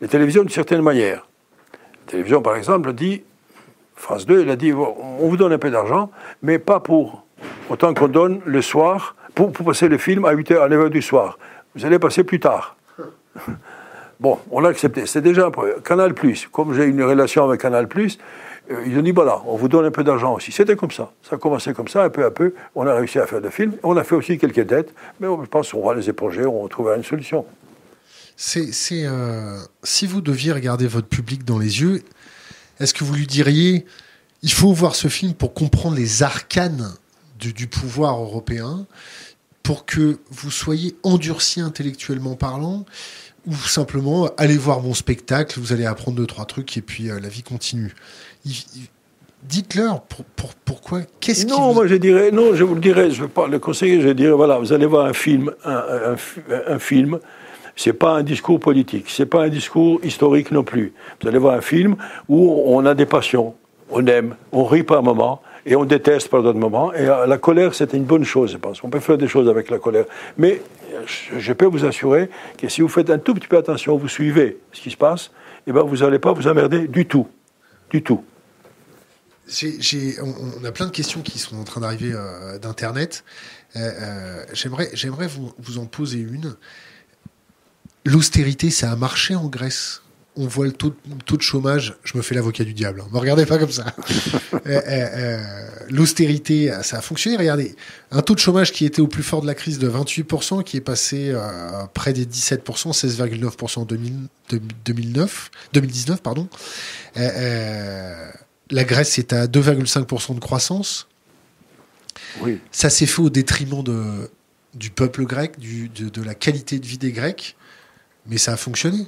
Les télévisions d'une certaine manière. La télévision, par exemple, dit France 2, elle a dit On vous donne un peu d'argent, mais pas pour autant qu'on donne le soir, pour, passer le film à 8h, à 9h du soir. Vous allez passer plus tard. Bon, on l'a accepté. C'est déjà un peu. Canal comme j'ai une relation avec Canal euh, ils ont dit voilà, on vous donne un peu d'argent aussi. C'était comme ça. Ça a commencé comme ça, un peu à peu. On a réussi à faire des films. On a fait aussi quelques dettes, mais je pense qu'on va les éponger, on va trouver une solution. C'est, euh, si vous deviez regarder votre public dans les yeux, est-ce que vous lui diriez il faut voir ce film pour comprendre les arcanes du pouvoir européen, pour que vous soyez endurci intellectuellement parlant ou simplement allez voir mon spectacle, vous allez apprendre deux trois trucs et puis euh, la vie continue. Dites-leur pourquoi. Qu'est-ce Non, moi je dirais non, je vous le dirais, je ne veux pas le conseiller, je dirais voilà, vous allez voir un film, un, un, film. C'est pas un discours politique, c'est pas un discours historique non plus. Vous allez voir un film où on a des passions, on aime, on rit par un moment, et on déteste par d'autres moments. Et euh, la colère, c'est une bonne chose, je pense. On peut faire des choses avec la colère. Mais je peux vous assurer que si vous faites un tout petit peu attention, vous suivez ce qui se passe, eh ben vous n'allez pas vous emmerder du tout. Du tout. on, a plein de questions qui sont en train d'arriver d'Internet. j'aimerais, j'aimerais vous en poser une. L'austérité, ça a marché en Grèce on voit le taux, de chômage, je me fais l'avocat du diable, ne hein. me regardez pas comme ça. Euh, euh, euh, l'austérité, ça a fonctionné, regardez. Un taux de chômage qui était au plus fort de la crise de 28%, qui est passé près des 17%, 16,9% en 2009, 2019. Pardon. la Grèce est à 2,5% de croissance. Oui. Ça s'est fait au détriment de, du peuple grec, de, de la qualité de vie des Grecs, mais ça a fonctionné.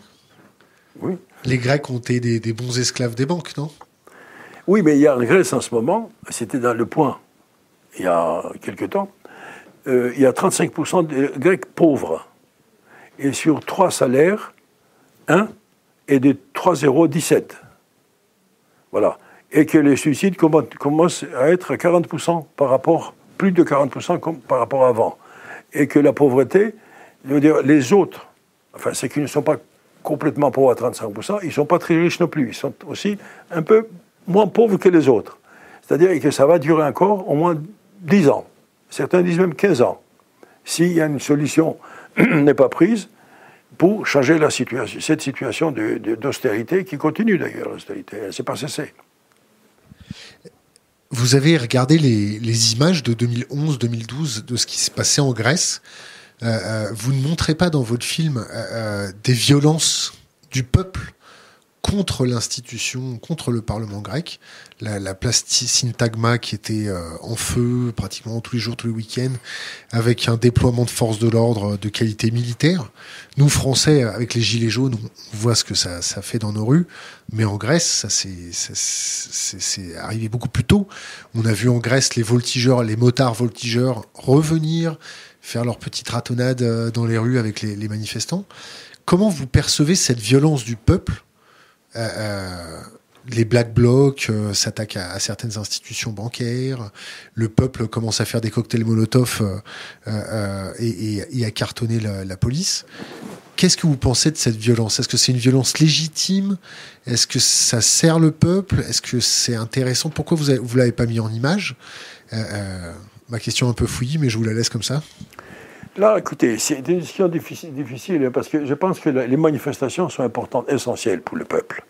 Les Grecs ont été des, bons esclaves des banques, non? Oui, mais il y a en Grèce en ce moment, c'était dans le point, il y a quelque temps, euh, il y a 35% de Grecs pauvres. Et sur trois salaires, un est de 3,17. Voilà. Et que les suicides commencent à être à 40% par rapport, plus de 40% par rapport à avant. Et que la pauvreté, je veux dire, les autres, enfin, c'est qu'ils ne sont pas complètement pauvres à 35%, ils ne sont pas très riches non plus. Ils sont aussi un peu moins pauvres que les autres. C'est-à-dire que ça va durer encore au moins 10 ans. Certains disent même 15 ans. S'il y a une solution n'est pas prise pour changer cette situation d'austérité qui continue d'ailleurs, l'austérité. Elle ne s'est pas cessée. Vous avez regardé les, les images de 2011-2012 de ce qui se passait en Grèce. Euh, euh, vous ne montrez pas dans votre film euh, des violences du peuple contre l'institution, contre le Parlement grec. La, la place Syntagma qui était en feu pratiquement tous les jours, tous les week-ends, avec un déploiement de forces de l'ordre de qualité militaire. Nous, Français, avec les Gilets jaunes, on voit ce que ça, ça fait dans nos rues. Mais en Grèce, ça c'est arrivé beaucoup plus tôt. On a vu en Grèce les voltigeurs, les motards voltigeurs revenir, faire leur petite ratonnade euh, dans les rues avec les, manifestants. Comment vous percevez cette violence du peuple euh, euh, les Black Blocs s'attaquent à, certaines institutions bancaires, le peuple commence à faire des cocktails Molotov et, à cartonner la, police. Qu'est-ce que vous pensez de cette violence? Est-ce que c'est une violence légitime? Est-ce que ça sert le peuple? Est-ce que c'est intéressant? Pourquoi vous ne l'avez pas mis en image? Ma question un peu fouillie, mais je vous la laisse comme ça. Là, écoutez, c'est une question difficile, hein, parce que je pense que les manifestations sont importantes, essentielles pour le peuple.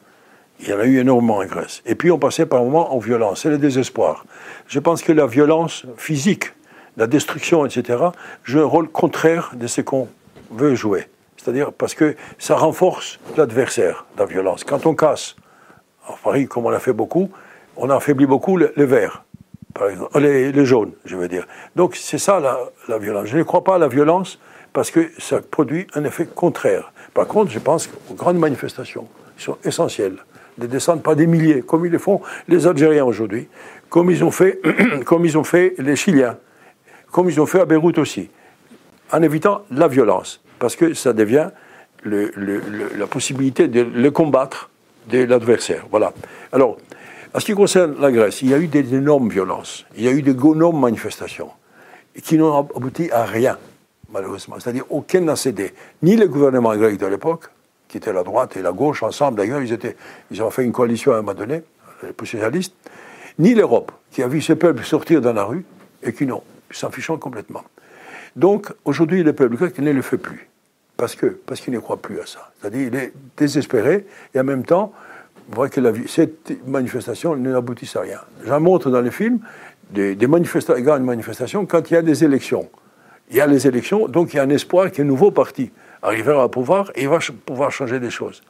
Il y en a eu énormément en Grèce. Et puis on passait par moments en violence. C'est le désespoir. Je pense que la violence physique, la destruction, etc., joue un rôle contraire de ce qu'on veut jouer. C'est-à-dire parce que ça renforce l'adversaire, la violence. Quand on casse, en Paris, comme on l'a fait beaucoup, on affaiblit beaucoup le, le verre par exemple, les, jaunes, je veux dire. Donc c'est ça la, violence. Je ne crois pas à la violence parce que ça produit un effet contraire. Par contre, je pense aux grandes manifestations qui sont essentielles, de descendre pas des milliers, comme ils le font les Algériens aujourd'hui, comme ils ont fait, comme ils ont fait les Chiliens, comme ils ont fait à Beyrouth aussi, en évitant la violence, parce que ça devient la possibilité de le combattre de l'adversaire. Voilà. Alors, en ce qui concerne la Grèce, il y a eu des énormes violences, il y a eu des énormes manifestations qui n'ont abouti à rien, malheureusement. C'est-à-dire aucun n'a cédé. Ni le gouvernement grec de l'époque, qui était la droite et la gauche ensemble, d'ailleurs, ils, ont fait une coalition à un moment donné, les socialistes, ni l'Europe, qui a vu ce peuple sortir dans la rue et qui n'ont, s'en fichant complètement. Donc aujourd'hui, le peuple grec ne le fait plus. Parce parce qu'il ne croit plus à ça. C'est-à-dire il est désespéré et en même temps, voit que cette manifestation n'aboutit à rien. J'en montre dans le film des, des grandes manifestations quand il y a des élections. Il y a les élections, donc il y a un espoir qu'un nouveau parti arrivera au pouvoir et va pouvoir changer des choses.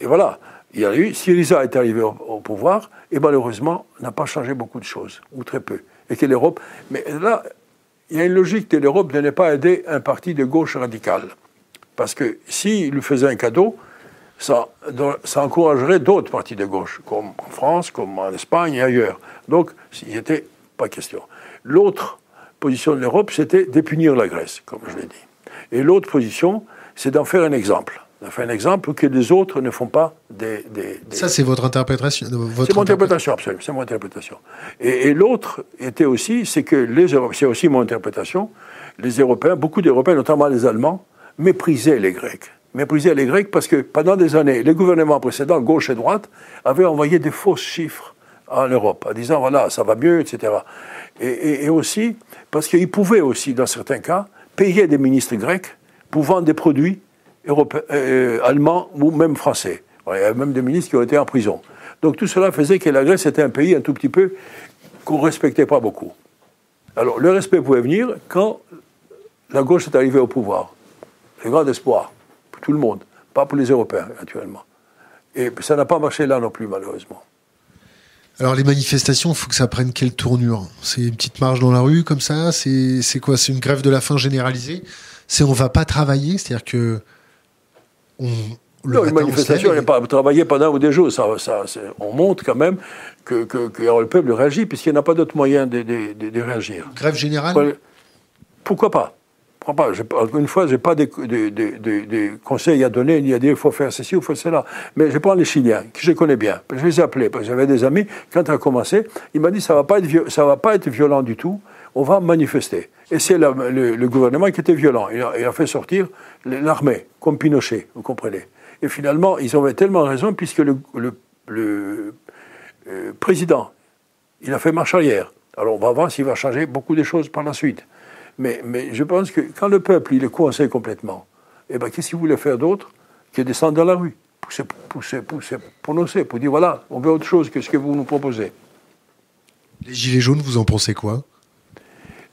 Et voilà, il y a eu, Syriza est arrivé au, pouvoir et malheureusement n'a pas changé beaucoup de choses, ou très peu. Et que l'Europe. Mais là, il y a une logique de l'Europe de ne pas aider un parti de gauche radical. Parce que s'il lui faisait un cadeau, ça, ça encouragerait d'autres partis de gauche, comme en France, comme en Espagne et ailleurs. Donc, il n'y était pas question. L'autre position de l'Europe, c'était de punir la Grèce, comme je l'ai dit. Et l'autre position, c'est d'en faire un exemple. A fait un exemple que les autres ne font pas des. Ça, c'est votre interprétation C'est mon interprétation, absolument. C'est mon interprétation. Et, l'autre était aussi, c'est que les c'est aussi mon interprétation, les Européens, beaucoup d'Européens, notamment les Allemands, méprisaient les Grecs. Méprisaient les Grecs parce que pendant des années, les gouvernements précédents, gauche et droite, avaient envoyé des fausses chiffres en Europe, en disant voilà, ça va mieux, etc. Et, aussi parce qu'ils pouvaient aussi, dans certains cas, payer des ministres grecs pour vendre des produits euh, allemands ou même français. Il y a même des ministres qui ont été en prison. Donc tout cela faisait que la Grèce était un pays un tout petit peu qu'on ne respectait pas beaucoup. Alors le respect pouvait venir quand la gauche est arrivée au pouvoir. C'est grand espoir tout le monde, pas pour les Européens actuellement. Et ça n'a pas marché là non plus, malheureusement. Alors les manifestations, il faut que ça prenne quelle tournure? C'est une petite marche dans la rue comme ça? C'est quoi? C'est une grève de la faim généralisée? C'est on va pas travailler? C'est-à-dire que on, non, une manifestation, on n'est pas travailler pendant ou des jours. Ça, ça, on montre quand même que, que, que le peuple réagit, puisqu'il n'y a pas d'autre moyen de, de, de, réagir. Grève générale? Pourquoi pas? Pas. Une fois, je n'ai pas des, conseils à donner, ni à dire il faut faire ceci ou il faut cela. Mais je prends les Chiliens, que je connais bien. Je les ai appelés, parce que j'avais des amis. Quand ça a commencé, il m'a dit ça ne va, pas être, violent du tout, on va manifester. Et c'est le, gouvernement qui était violent. Il a, fait sortir l'armée, comme Pinochet, vous comprenez. Et finalement, ils avaient tellement raison, puisque le, le euh, président, il a fait marche arrière. Alors on va voir s'il va changer beaucoup de choses par la suite. Mais, je pense que quand le peuple il est coincé complètement, eh ben, qu'est-ce qu'il voulait faire d'autre que descendre dans la rue, pousser, pousser, pousser, prononcer, pour dire voilà, on veut autre chose que ce que vous nous proposez. Les Gilets jaunes, vous en pensez quoi?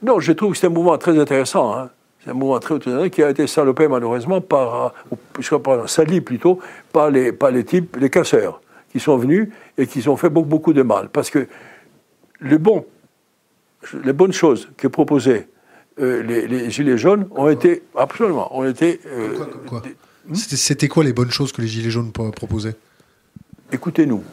Non, je trouve que c'est un mouvement très intéressant. Hein. C'est un mouvement très intéressant qui a été salopé malheureusement par, ou, par sali plutôt, par les, par les types, les casseurs, qui sont venus et qui ont fait beaucoup, beaucoup de mal. Parce que les, bons, les bonnes choses que proposaient euh, les, Gilets jaunes ont été, absolument, ont été... Euh, hmm? C'était quoi les bonnes choses que les Gilets jaunes proposaient? Écoutez-nous.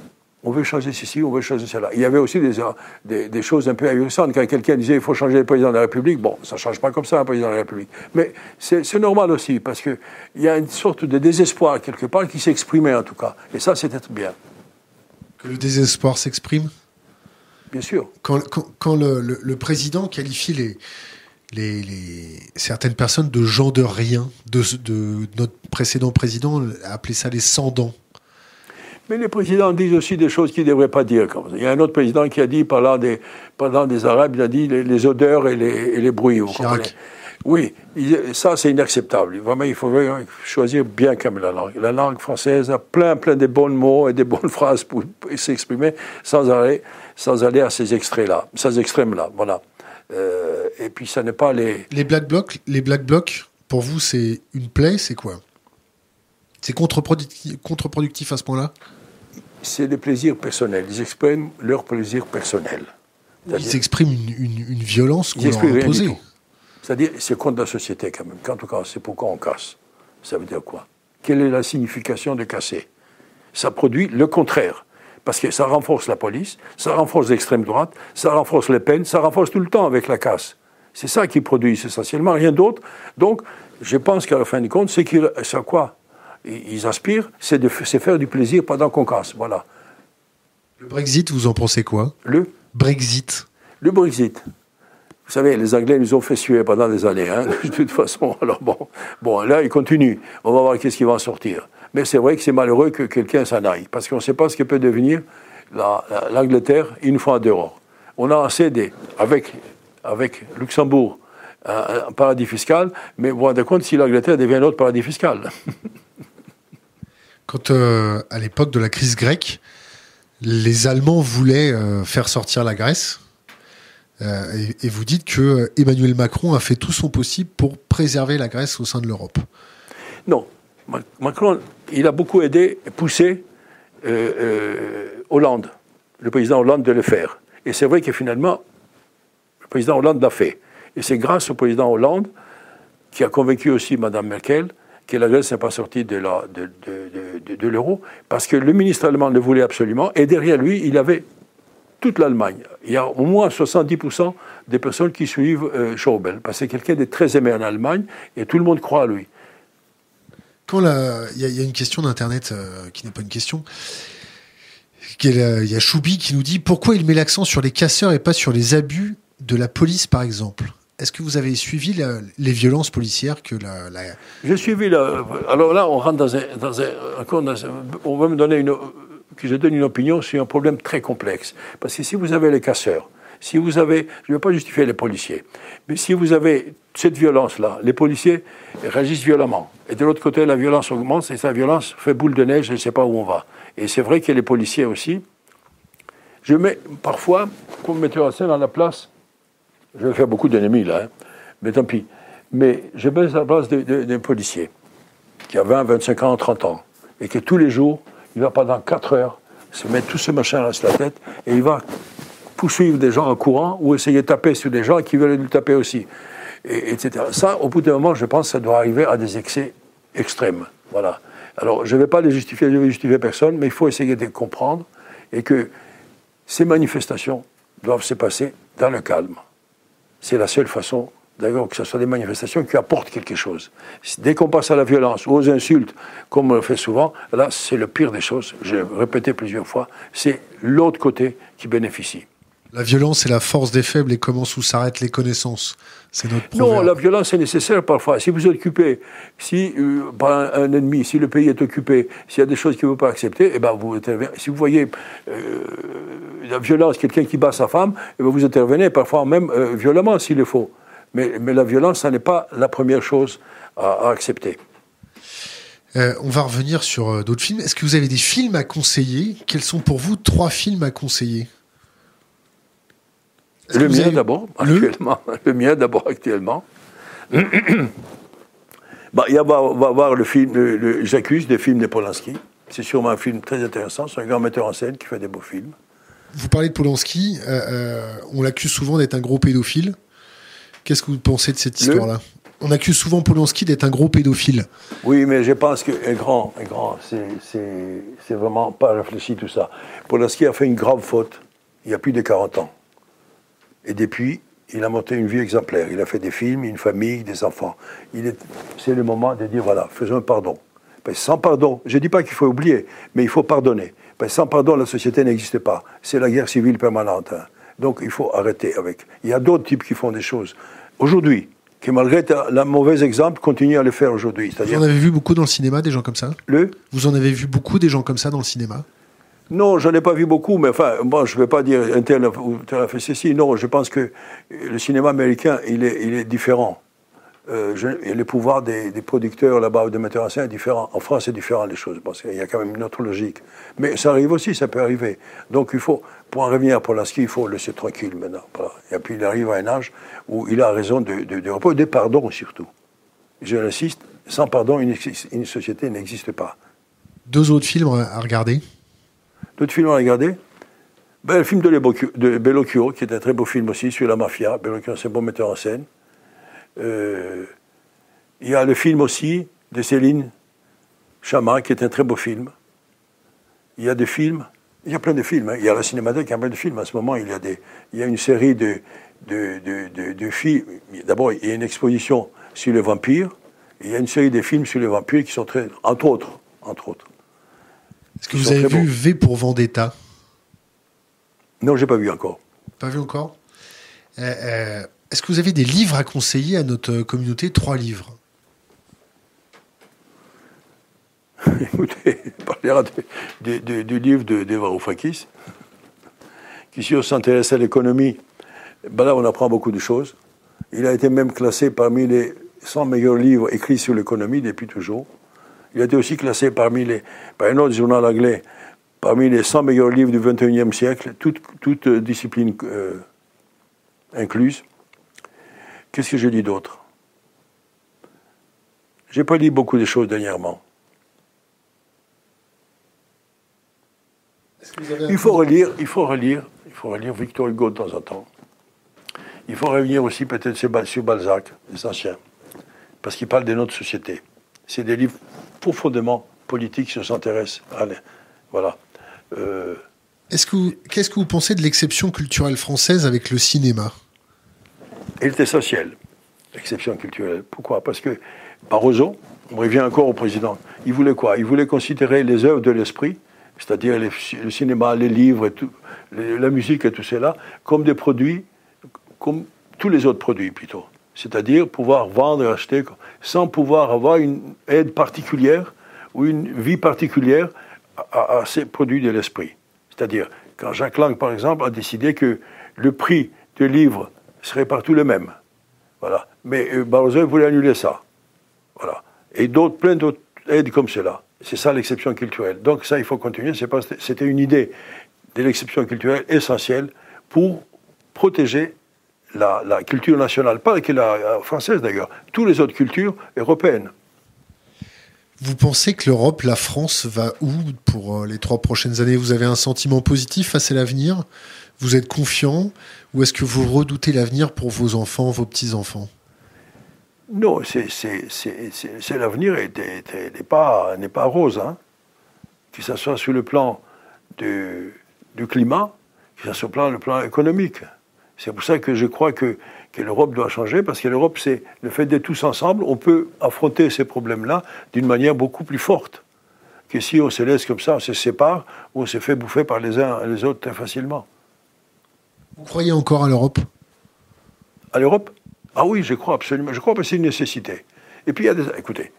On veut changer ceci, on veut changer cela. Il y avait aussi des, des, choses un peu ahurissantes. Quand quelqu'un disait il faut changer le président de la République, bon, ça ne change pas comme ça un président de la République. Mais c'est normal aussi, parce qu'il y a une sorte de désespoir quelque part qui s'exprimait en tout cas. Et ça, c'était bien. Que le désespoir s'exprime? Bien sûr. Quand, quand, le, le, président qualifie les, les, certaines personnes de gens de rien. De, de notre précédent président a appelé ça les sans-dents. Mais les présidents disent aussi des choses qu'ils ne devraient pas dire. Il y a un autre président qui a dit, parlant des, pendant des Arabes, il a dit les, odeurs et les, et les bruits. Oui, ça c'est inacceptable. Vraiment, il faut choisir bien comme la langue. La langue française a plein, plein de bons mots et de bonnes phrases pour, s'exprimer sans aller, sans aller à ces extraits-là, ces extrêmes-là. Voilà. Euh, et puis ça n'est pas les... Les Black Blocs, les Black Blocs pour vous, c'est une plaie, c'est quoi? C'est contre-productif, contre-productif à ce point-là? C'est des plaisirs personnels. Ils expriment leur plaisir personnel. Ils expriment une, une, violence qu'on leur a imposée. C'est-à-dire, c'est contre la société quand même. Quand on casse, c'est pourquoi on casse. Ça veut dire quoi? Quelle est la signification de casser? Ça produit le contraire parce que ça renforce la police, ça renforce l'extrême droite, ça renforce les peines, ça renforce tout le temps avec la casse. C'est ça qui produit essentiellement, rien d'autre. Donc, je pense qu'à la fin du compte, c'est à quoi ils aspirent, c'est de faire du plaisir pendant qu'on casse. Voilà. Le Brexit, vous en pensez quoi? Le? Brexit. Le Brexit. Vous savez, les Anglais nous ont fait suer pendant des années, hein, de toute façon. Alors bon, bon, là, ils continuent. On va voir qu'est-ce qui va en sortir. Mais c'est vrai que c'est malheureux que quelqu'un s'en aille, parce qu'on ne sait pas ce que peut devenir l'Angleterre une fois dehors. On a assez avec, avec Luxembourg un, paradis fiscal, mais vous vous rendez compte si l'Angleterre devient un autre paradis fiscal. Quand, euh, à l'époque de la crise grecque, les Allemands voulaient euh, faire sortir la Grèce, euh, et, vous dites que Emmanuel Macron a fait tout son possible pour préserver la Grèce au sein de l'Europe. Non, Macron, il a beaucoup aidé, poussé euh, euh, Hollande, le président Hollande, de le faire. Et c'est vrai que finalement, le président Hollande l'a fait. Et c'est grâce au président Hollande qui a convaincu aussi Mme Merkel que la Grèce n'est pas sortie de, l'euro, parce que le ministre allemand le voulait absolument, et derrière lui, il avait toute l'Allemagne. Il y a au moins 70% des personnes qui suivent euh, Schäuble, parce que c'est quelqu'un de très aimé en Allemagne, et tout le monde croit à lui. Quand il y, a une question d'internet euh, qui n'est pas une question. Il y a Choubi qui nous dit pourquoi il met l'accent sur les casseurs et pas sur les abus de la police, par exemple? Est-ce que vous avez suivi les violences policières que la, J'ai suivi. alors là, on rentre dans un, dans un, On va me donner une. Que je donne une opinion sur un problème très complexe. Parce que si vous avez les casseurs, si vous avez. Je ne veux pas justifier les policiers, mais si vous avez cette violence-là, les policiers réagissent violemment. Et de l'autre côté, la violence augmente et sa violence fait boule de neige, je ne sais pas où on va. Et c'est vrai que les policiers aussi. Je mets parfois, comme metteur en scène, à la place. Je vais faire beaucoup d'ennemis là, hein, mais tant pis. Mais je mets à la place d'un policier qui a 20, 25 ans, 30 ans, et que tous les jours, il va pendant 4 heures se mettre tout ce machin sur la tête, et il va poursuivre des gens en courant ou essayer de taper sur des gens qui veulent lui taper aussi etc. Ça, au bout d'un moment, je pense que ça doit arriver à des excès extrêmes. Voilà. Alors, je ne vais pas les justifier, je ne vais justifier personne, mais il faut essayer de comprendre et que ces manifestations doivent se passer dans le calme. C'est la seule façon, d'ailleurs, que ce soit des manifestations qui apportent quelque chose. Dès qu'on passe à la violence ou aux insultes, comme on le fait souvent, là, c'est le pire des choses. J'ai répété plusieurs fois, c'est l'autre côté qui bénéficie. La violence est la force des faibles et comment où s'arrêtent les connaissances. C'est notre Non, la violence est nécessaire parfois. Si vous êtes occupé, si euh, par un, ennemi, si le pays est occupé, s'il y a des choses qu'il ne veut pas accepter, eh ben vous Si vous voyez euh, la violence, quelqu'un qui bat sa femme, eh ben vous intervenez parfois même euh, violemment s'il le faut. Mais, mais, la violence, ça n'est pas la première chose à, accepter. on va revenir sur d'autres films. Est-ce que vous avez des films à conseiller? Quels sont pour vous trois films à conseiller? Le mien d'abord, actuellement. Le mien d'abord, actuellement. bah, il va, va voir le film, le, J'accuse des films de Polanski. C'est sûrement un film très intéressant. C'est un grand metteur en scène qui fait des beaux films. Vous parlez de Polanski. Euh, euh, on l'accuse souvent d'être un gros pédophile. Qu'est-ce que vous pensez de cette histoire-là? On accuse souvent Polanski d'être un gros pédophile. Oui, mais je pense qu'un grand, un grand c'est vraiment pas réfléchi tout ça. Polanski a fait une grave faute il y a plus de 40 ans. Et depuis, il a monté une vie exemplaire. Il a fait des films, une famille, des enfants. C'est le moment de dire voilà, faisons un pardon. sans pardon, je ne dis pas qu'il faut oublier, mais il faut pardonner. sans pardon, la société n'existe pas. C'est la guerre civile permanente. Hein. Donc il faut arrêter avec. Il y a d'autres types qui font des choses. Aujourd'hui, qui malgré le mauvais exemple, continuent à le faire aujourd'hui. Vous en avez vu beaucoup dans le cinéma, des gens comme ça? Le? Vous en avez vu beaucoup des gens comme ça dans le cinéma? Non, je n'en ai pas vu beaucoup, mais enfin, moi, je ne vais pas dire un tel ou tel a fait ceci. Non, je pense que le cinéma américain, il est, il est différent. Euh, les pouvoirs des, producteurs là-bas, des metteurs en scène, est différent. En France, c'est différent les choses, parce qu'il y a quand même une autre logique. Mais ça arrive aussi, ça peut arriver. Donc il faut, pour en revenir pour ski, il faut le laisser tranquille maintenant. Et puis il arrive à un âge où il a raison de, de, de repos, des pardons surtout. Je l'insiste, sans pardon, une, une société n'existe pas. Deux autres films à regarder? D'autres films à regarder? Ben, Le film de, de Bellocchio, qui est un très beau film aussi sur la mafia. Bellocchio, c'est un bon metteur en scène. Euh, il y a le film aussi de Céline Chama, qui est un très beau film. Il y a des films, il y a plein de films. Hein. Il y a la cinémathèque, il y a plein de films. En ce moment, il y a, des, il y a une série de, de, de, de films. D'abord, il y a une exposition sur les vampires. Il y a une série de films sur les vampires qui sont très. Entre autres. Entre autres. Est-ce que vous avez vu V pour Vendetta? Non, j'ai pas vu encore. Pas vu encore? Euh, euh, Est-ce que vous avez des livres à conseiller à notre communauté Trois livres? Écoutez, parlera du livre de qui si on s'intéresse à l'économie, ben là on apprend beaucoup de choses. Il a été même classé parmi les 100 meilleurs livres écrits sur l'économie depuis toujours. Il a été aussi classé parmi les, par un autre journal anglais parmi les 100 meilleurs livres du XXIe siècle, toutes toute disciplines euh, incluses. Qu'est-ce que j'ai dit d'autre? J'ai pas dit beaucoup de choses dernièrement. Il faut relire, il faut relire, il faut relire Victor Hugo de temps en temps. Il faut revenir aussi peut-être sur Balzac, les anciens, parce qu'il parle de notre société. C'est des livres profondément politiques qui s'intéressent à. Voilà. Euh, Est-ce que qu'est-ce que vous pensez de l'exception culturelle française avec le cinéma? Elle est essentielle, l'exception culturelle. Pourquoi? Parce que Barroso, on revient encore au président. Il voulait quoi? Il voulait considérer les œuvres de l'esprit, c'est-à-dire le cinéma, les livres, la musique et tout cela, comme des produits, comme tous les autres produits plutôt. C'est-à-dire pouvoir vendre et acheter sans pouvoir avoir une aide particulière ou une vie particulière à, ces produits de l'esprit. C'est-à-dire, quand Jacques Lang, par exemple, a décidé que le prix du livre serait partout le même. Voilà. Mais euh, Barroso voulait annuler ça. Voilà. Et d'autres, plein d'autres aides comme cela. C'est ça l'exception culturelle. Donc ça, il faut continuer. C'était une idée de l'exception culturelle essentielle pour protéger la, la, culture nationale, pas que la française d'ailleurs, toutes les autres cultures européennes. Vous pensez que l'Europe, la France, va où pour euh, les trois prochaines années? Vous avez un sentiment positif face à l'avenir? Vous êtes confiant Ou est-ce que vous redoutez l'avenir pour vos enfants, vos petits-enfants? Non, c'est, l'avenir n'est pas, rose. Hein. Que ce soit sur le plan du, climat, que ce soit sur le plan, économique. C'est pour ça que je crois que que l'Europe doit changer, parce que l'Europe, c'est le fait d'être tous ensemble, on peut affronter ces problèmes-là d'une manière beaucoup plus forte que si on se laisse comme ça, on se sépare, on se fait bouffer par les uns et les autres très facilement. Vous croyez encore à l'Europe? À l'Europe? Ah oui, je crois absolument. Je crois que c'est une nécessité. Et puis, il y a des... Écoutez,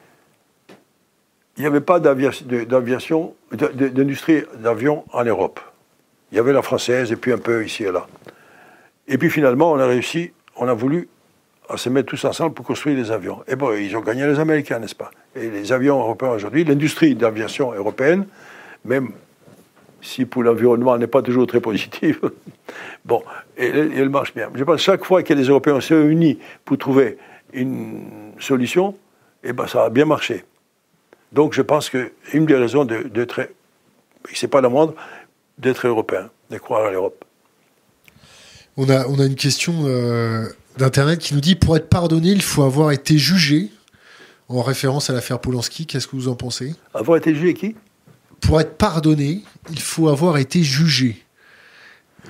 il n'y avait pas d'industrie d'avion en Europe. Il y avait la française et puis un peu ici et là. Et puis finalement, on a réussi on a voulu se mettre tous ensemble pour construire des avions. Et bon, ils ont gagné les Américains, n'est-ce pas? Et les avions européens aujourd'hui, l'industrie d'aviation européenne, même si pour l'environnement elle n'est pas toujours très positive, bon, elle, marche bien. Je pense que chaque fois que les Européens se réunissent pour trouver une solution, eh ben, ça a bien marché. Donc je pense qu'une des raisons d'être, c'est pas la moindre, d'être européen, de croire à l'Europe. On a, on a une question euh, d'Internet qui nous dit pour être pardonné, il faut avoir été jugé, en référence à l'affaire Polanski. Qu'est-ce que vous en pensez? Avoir été jugé qui? Pour être pardonné, il faut avoir été jugé.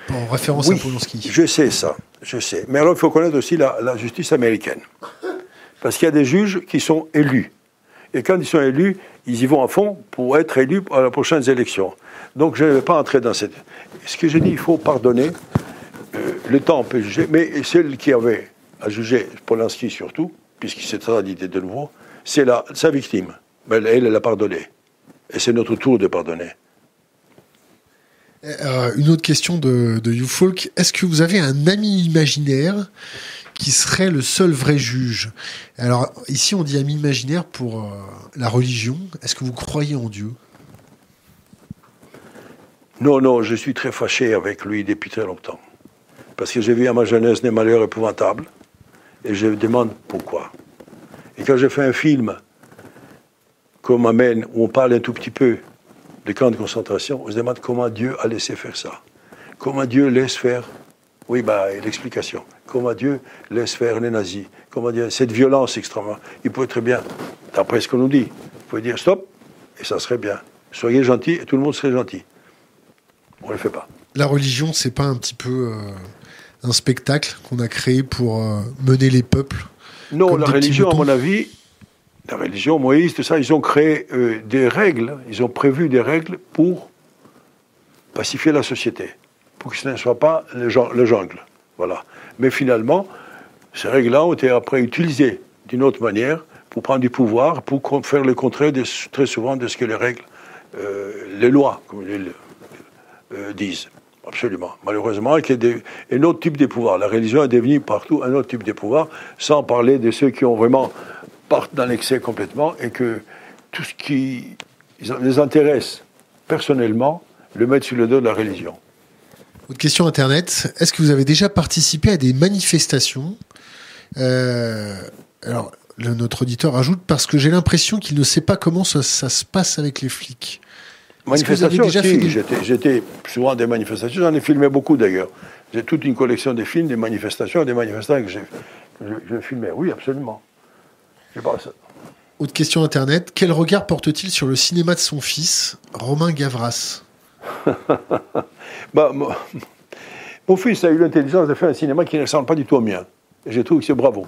En référence à Polanski. Je sais ça, je sais. Mais alors il faut connaître aussi la, la justice américaine. Parce qu'il y a des juges qui sont élus. Et quand ils sont élus, ils y vont à fond pour être élus à la prochaine élection. Donc je ne vais pas entrer dans cette. Ce que j'ai dit, il faut pardonner le temps peut juger, mais celle qui avait à juger Polanski surtout, puisqu'il s'est traduit de nouveau, c'est sa victime. Elle, elle, a pardonné. Et c'est notre tour de pardonner. Euh, une autre question de, de YouFolk. Est-ce que vous avez un ami imaginaire qui serait le seul vrai juge? Alors, ici, on dit ami imaginaire pour euh, la religion. Est-ce que vous croyez en Dieu? Non, non, je suis très fâché avec lui depuis très longtemps parce que j'ai vu à ma jeunesse des malheurs épouvantables, et je me demande pourquoi. Et quand j'ai fait un film comme Amen, où on parle un tout petit peu des camps de concentration, on se demande comment Dieu a laissé faire ça. Comment Dieu laisse faire, oui, bah, l'explication. Comment Dieu laisse faire les nazis. Comment Dieu, cette violence extrêmement. Il pourrait très bien, d'après ce qu'on nous dit, il faut dire stop, et ça serait bien. Soyez gentils, et tout le monde serait gentil. On ne le fait pas. La religion, c'est pas un petit peu. Euh, un spectacle qu'on a créé pour euh, mener les peuples Non, la religion, à mon avis, la religion, Moïse, tout ça, ils ont créé euh, des règles, ils ont prévu des règles pour pacifier la société, pour que ce ne soit pas le, jungle. Voilà. Mais finalement, ces règles-là ont été après utilisées d'une autre manière pour prendre du pouvoir, pour faire le contraire très souvent de ce que les règles, euh, les lois, comme ils disent. Absolument. Malheureusement, il y a un autre type de pouvoir. La religion est devenue partout un autre type de pouvoir, sans parler de ceux qui ont vraiment partent dans l'excès complètement et que tout ce qui les intéresse personnellement le mettent sur le dos de la religion. Autre question Internet. Est-ce que vous avez déjà participé à des manifestations? Euh, Alors, notre auditeur ajoute parce que j'ai l'impression qu'il ne sait pas comment ça se passe avec les flics. Manifestations, déjà si, j'étais souvent à des manifestations, j'en ai filmé beaucoup d'ailleurs. J'ai toute une collection de films, des manifestations, des manifestants que j'ai je, filmé. Oui, absolument. Autre question Internet. Quel regard porte-t-il sur le cinéma de son fils, Romain Gavras bah, mon, fils a eu l'intelligence de faire un cinéma qui ne ressemble pas du tout au mien. Et je trouve que c'est bravo.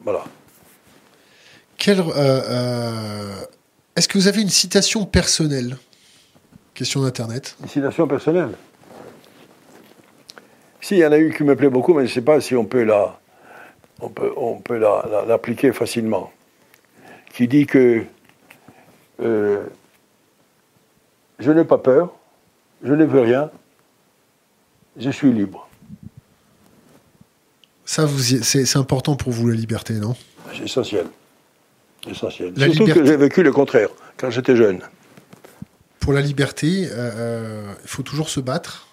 Voilà. Quel, euh, euh, Est-ce que vous avez une citation personnelle? Question d'Internet. Une citation personnelle? Si, il y en a une qui me plaît beaucoup, mais je ne sais pas si on peut la, on peut, on peut l'appliquer facilement. Qui dit que euh, je n'ai pas peur, je ne veux rien, je suis libre. Ça, c'est important pour vous, la liberté, non? C'est essentiel. essentiel. Surtout que j'ai vécu le contraire, quand j'étais jeune. Pour la liberté, euh, euh, il faut toujours se battre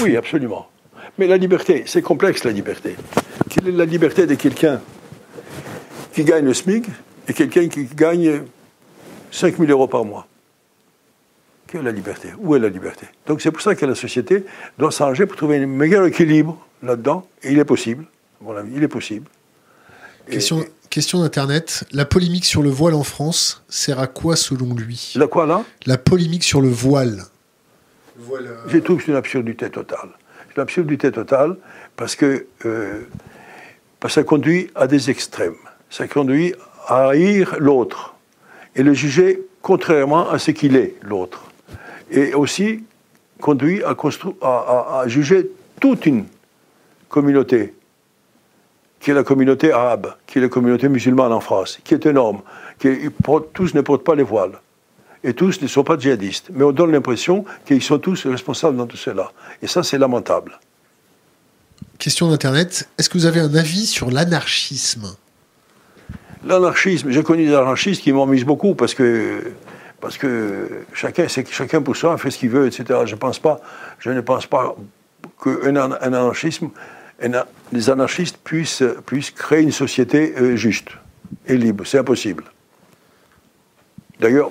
Oui, absolument. Mais la liberté, c'est complexe, la liberté. Quelle est la liberté de quelqu'un qui gagne le SMIC et quelqu'un qui gagne 5 000 euros par mois? Quelle est la liberté? Où est la liberté? Donc c'est pour ça que la société doit s'arranger pour trouver un meilleur équilibre là-dedans. Et il est possible, mon ami, il est possible. Question, question d'Internet. La polémique sur le voile en France sert à quoi selon lui? La quoi là? La polémique sur le voile. voile euh, Je trouve que c'est une absurdité totale. Une absurdité totale parce que, euh, parce que ça conduit à des extrêmes. Ça conduit à haïr l'autre et le juger contrairement à ce qu'il est, l'autre. Et aussi conduit à, à, à juger toute une communauté, qui est la communauté arabe, qui est la communauté musulmane en France, qui est énorme, qui tous ne portent pas les voiles. Et tous ne sont pas djihadistes. Mais on donne l'impression qu'ils sont tous responsables dans tout cela. Et ça, c'est lamentable. Question d'Internet. Est-ce que vous avez un avis sur l'anarchisme? L'anarchisme, j'ai connu des anarchistes qui m'en beaucoup parce que, parce que chacun, chacun pour soi fait ce qu'il veut, etc. Je, pense pas, je ne pense pas qu'un un anarchisme les anarchistes puissent, puissent créer une société euh, juste et libre. C'est impossible. D'ailleurs,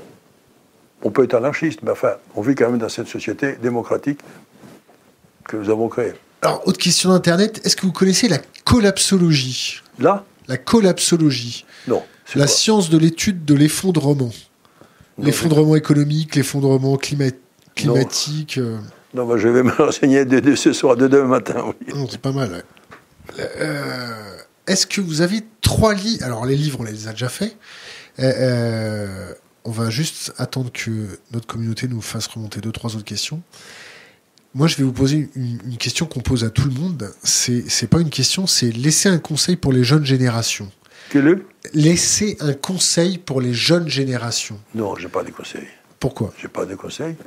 on peut être anarchiste, mais enfin, on vit quand même dans cette société démocratique que nous avons créée. Alors, autre question d'Internet, est-ce que vous connaissez la collapsologie? Là? La collapsologie. Non. La science de l'étude de l'effondrement. L'effondrement économique, l'effondrement climatique. Euh. Non, je vais me renseigner de, ce soir, de demain matin. C'est pas mal. Euh, est-ce que vous avez trois livres Alors, les livres, on les a déjà faits. Euh, euh, on va juste attendre que notre communauté nous fasse remonter deux, trois autres questions. Moi, je vais vous poser une, question qu'on pose à tout le monde. C'est pas une question, c'est laisser un conseil pour les jeunes générations. Quel est Laisser un conseil pour les jeunes générations. Non, j'ai pas de conseils. Pourquoi? J'ai pas de conseils.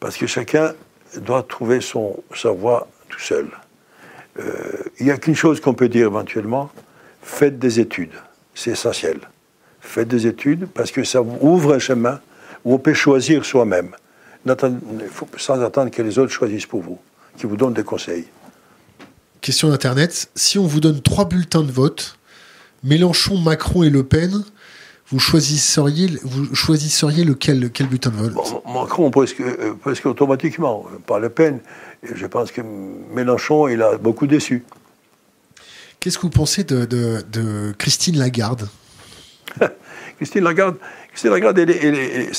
Parce que chacun doit trouver son, sa voie tout seul. Euh, il n'y a qu'une chose qu'on peut dire éventuellement, faites des études, c'est essentiel. Faites des études parce que ça ouvre un chemin où on peut choisir soi-même, sans attendre que les autres choisissent pour vous, qui vous donnent des conseils. Question d'Internet, si on vous donne trois bulletins de vote, Mélenchon, Macron et Le Pen, vous choisisseriez, vous choisisseriez lequel, lequel bulletin de vote? Macron, presque, euh, presque automatiquement. Pas Le Pen. je pense que Mélenchon, il a beaucoup déçu. Qu'est-ce que vous pensez de, de, Christine Lagarde? Christine Lagarde, Christine Lagarde elle, est,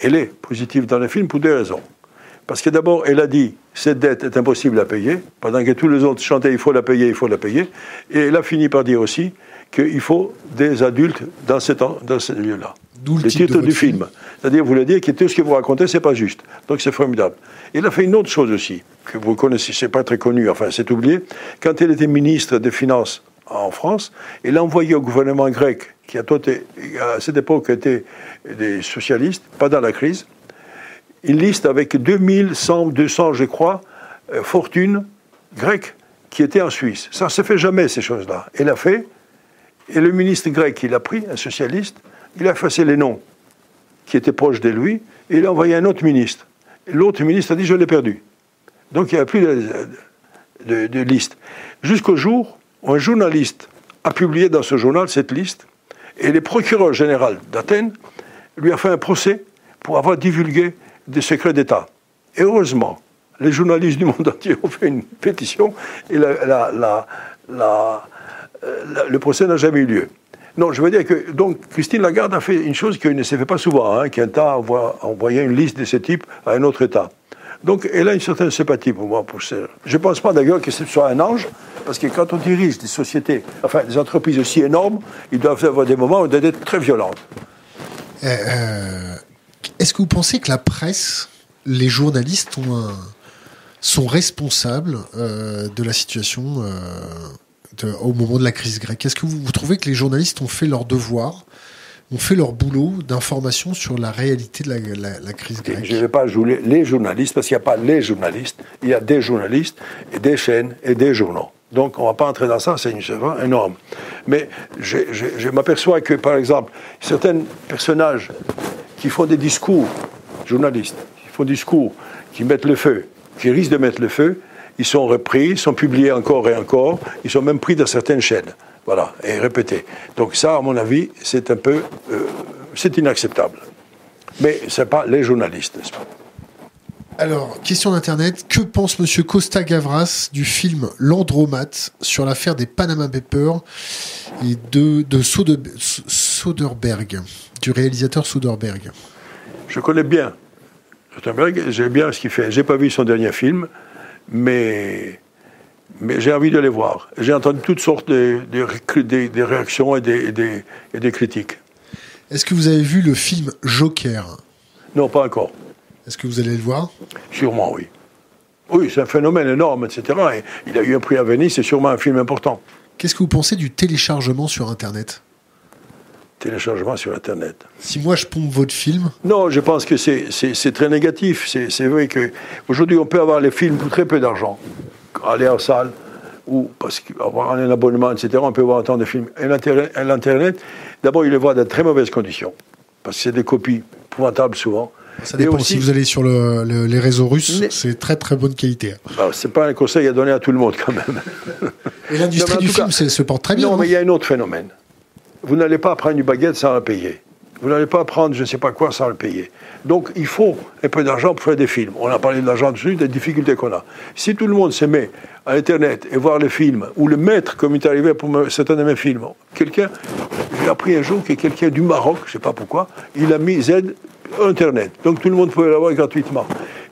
elle est positive dans le film pour deux raisons. Parce que d'abord, elle a dit cette dette est impossible à payer, pendant que tous les autres chantaient il faut la payer, il faut la payer. Et elle a fini par dire aussi qu'il faut des adultes dans, ce dans ce lieu-là. D'où le, titre, du film. C'est-à-dire, vous voulez dire que tout ce que vous racontez, c'est pas juste. Donc c'est formidable. Il a fait une autre chose aussi, que vous connaissez, c'est pas très connu, enfin c'est oublié. Quand elle était ministre des Finances en France, elle a envoyé au gouvernement grec, qui a à cette époque était des socialistes, pas dans la crise, une liste avec 2100, 200, je crois, euh, fortunes grecques qui étaient en Suisse. Ça ne se fait jamais, ces choses-là. Elle a fait, et le ministre grec, il a pris, un socialiste, il a effacé les noms qui étaient proches de lui, et il a envoyé un autre ministre. L'autre ministre a dit, je l'ai perdu. Donc il n'y a plus de, liste. Jusqu'au jour où un journaliste a publié dans ce journal cette liste, et le procureur général d'Athènes lui a fait un procès pour avoir divulgué des secrets d'État. Et heureusement, les journalistes du monde entier ont fait une pétition, et euh, le procès n'a jamais eu lieu. Non, je veux dire que donc Christine Lagarde a fait une chose qui ne se fait pas souvent, hein, qui un temps envoyé une liste de ce type à un autre État. Donc elle a une certaine sympathie pour moi. Pour Je ne pense pas d'ailleurs que ce soit un ange, Parce que quand on dirige des sociétés, enfin des entreprises aussi énormes, ils doivent avoir des moments où ils doivent être très violents. Euh, Est-ce que vous pensez que la presse, les journalistes sont responsables euh, de la situation euh, au moment de la crise grecque? Est-ce que vous trouvez que les journalistes ont fait leur devoir, ont fait leur boulot d'information sur la réalité de la, la- la crise grecque Je ne vais pas jouer les journalistes, parce qu'il n'y a pas les journalistes, il y a des journalistes, et des chaînes et des journaux. Donc on ne va pas entrer dans ça, c'est une chose énorme. Mais je, je- je m'aperçois que, par exemple, certains personnages qui font des discours, journalistes, qui font des discours, qui mettent le feu, qui risquent de mettre le feu, ils sont repris, sont publiés encore et encore, ils sont même pris dans certaines chaînes. Voilà, et répétés. Donc ça, à mon avis, c'est un peu... euh, c'est inacceptable. Mais ce n'est pas les journalistes, n'est-ce pas? Alors, question d'Internet. Que pense Monsieur Costa Gavras du film L'Andromat sur l'affaire des Panama Papers et de, de Sode- Soderbergh, du réalisateur Soderbergh? Je connais bien Soderbergh, j'aime bien ce qu'il fait. J'ai pas vu son dernier film, mais, mais j'ai envie de les voir. J'ai entendu toutes sortes de, réactions et des, et des- et des critiques. Est-ce que vous avez vu le film Joker? Non, pas encore. Est-ce que vous allez le voir? Sûrement, oui. Oui, c'est un phénomène énorme, etc. Et il a eu un prix à Venise, c'est sûrement un film important. Qu'est-ce que vous pensez du téléchargement sur Internet? Téléchargement sur Internet. Si moi je pompe votre film, Non, je pense que c'est- très négatif. C'est vrai qu'aujourd'hui, on peut avoir les films pour très peu d'argent. Aller en salle, ou parce qu'avoir un abonnement, etc., on peut voir autant de films. Et l'Internet, et l'Internet, d'abord, il les voit dans de très mauvaises conditions. Parce que c'est des copies épouvantables souvent. ça dépend. aussi- Si vous allez sur le- le- les réseaux russes, c'est très très bonne qualité. Alors, c'est pas un conseil à donner à tout le monde, quand même. Et l'industrie du film cas- se porte très bien. Non, non mais il y a un autre phénomène. Vous n'allez pas prendre une baguette sans la payer. Vous n'allez pas prendre je ne sais pas quoi sans le payer. Donc il faut un peu d'argent pour faire des films. On a parlé de l'argent dessus, des difficultés qu'on a. Si tout le monde se met à Internet et voir les films, ou le mettre, comme il est arrivé pour me- certains de mes films, quelqu'un, j'ai appris un jour que quelqu'un du Maroc, je ne sais pas pourquoi, il a mis Z Internet. Donc tout le monde pouvait l'avoir gratuitement.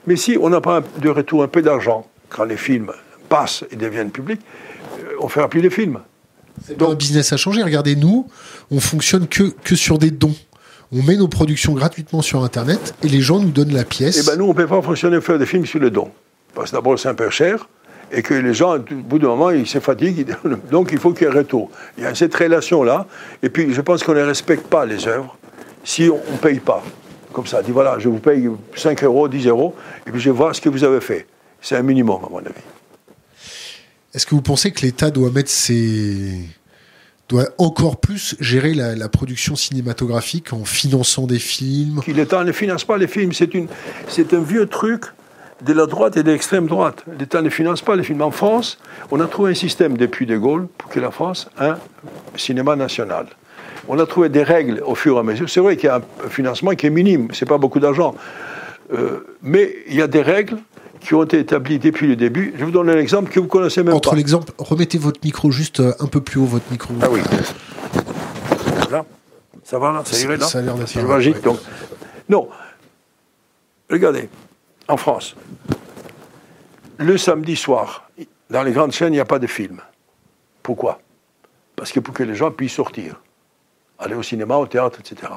Mais si on n'a pas de retour un peu d'argent, quand les films passent et deviennent publics, euh, on ne fera plus de films. Donc, le business a changé. Regardez, nous, on fonctionne que, que sur des dons. On met nos productions gratuitement sur Internet et les gens nous donnent la pièce. Eh ben nous, on ne peut pas fonctionner faire des films sur le don. Parce que d'abord, c'est un peu cher, et que les gens, au bout d'un moment, ils se fatiguent, donc il faut qu'il y ait un retour. Il y a cette relation-là, et puis je pense qu'on ne respecte pas les œuvres si on ne paye pas. Comme ça, dit voilà, je vous paye 5 euros, 10 euros, et puis je vois ce que vous avez fait. C'est un minimum, à mon avis. Est-ce que vous pensez que l'État doit mettre ses doit encore plus gérer la, production cinématographique en finançant des films l'État ne finance pas les films. C'est un vieux truc de la droite et de l'extrême droite. L'État ne finance pas les films. En France, on a trouvé un système depuis De Gaulle pour que la France ait un cinéma national. On a trouvé des règles au fur et à mesure. C'est vrai qu'il y a un financement qui est minime, c'est pas beaucoup d'argent. Euh, mais il y a des règles qui ont été établies depuis le début. Je vous donne un exemple que vous connaissez même Entre pas. l'exemple, remettez votre micro juste euh, un peu plus haut, votre micro. Ah oui. Là Ça va là? Ça irait là? Ça a l'air d'être ouais. donc. Non. Regardez, en France, le samedi soir, dans les grandes chaînes, il n'y a pas de film. Pourquoi? Parce que pour que les gens puissent sortir, aller au cinéma, au théâtre, etc.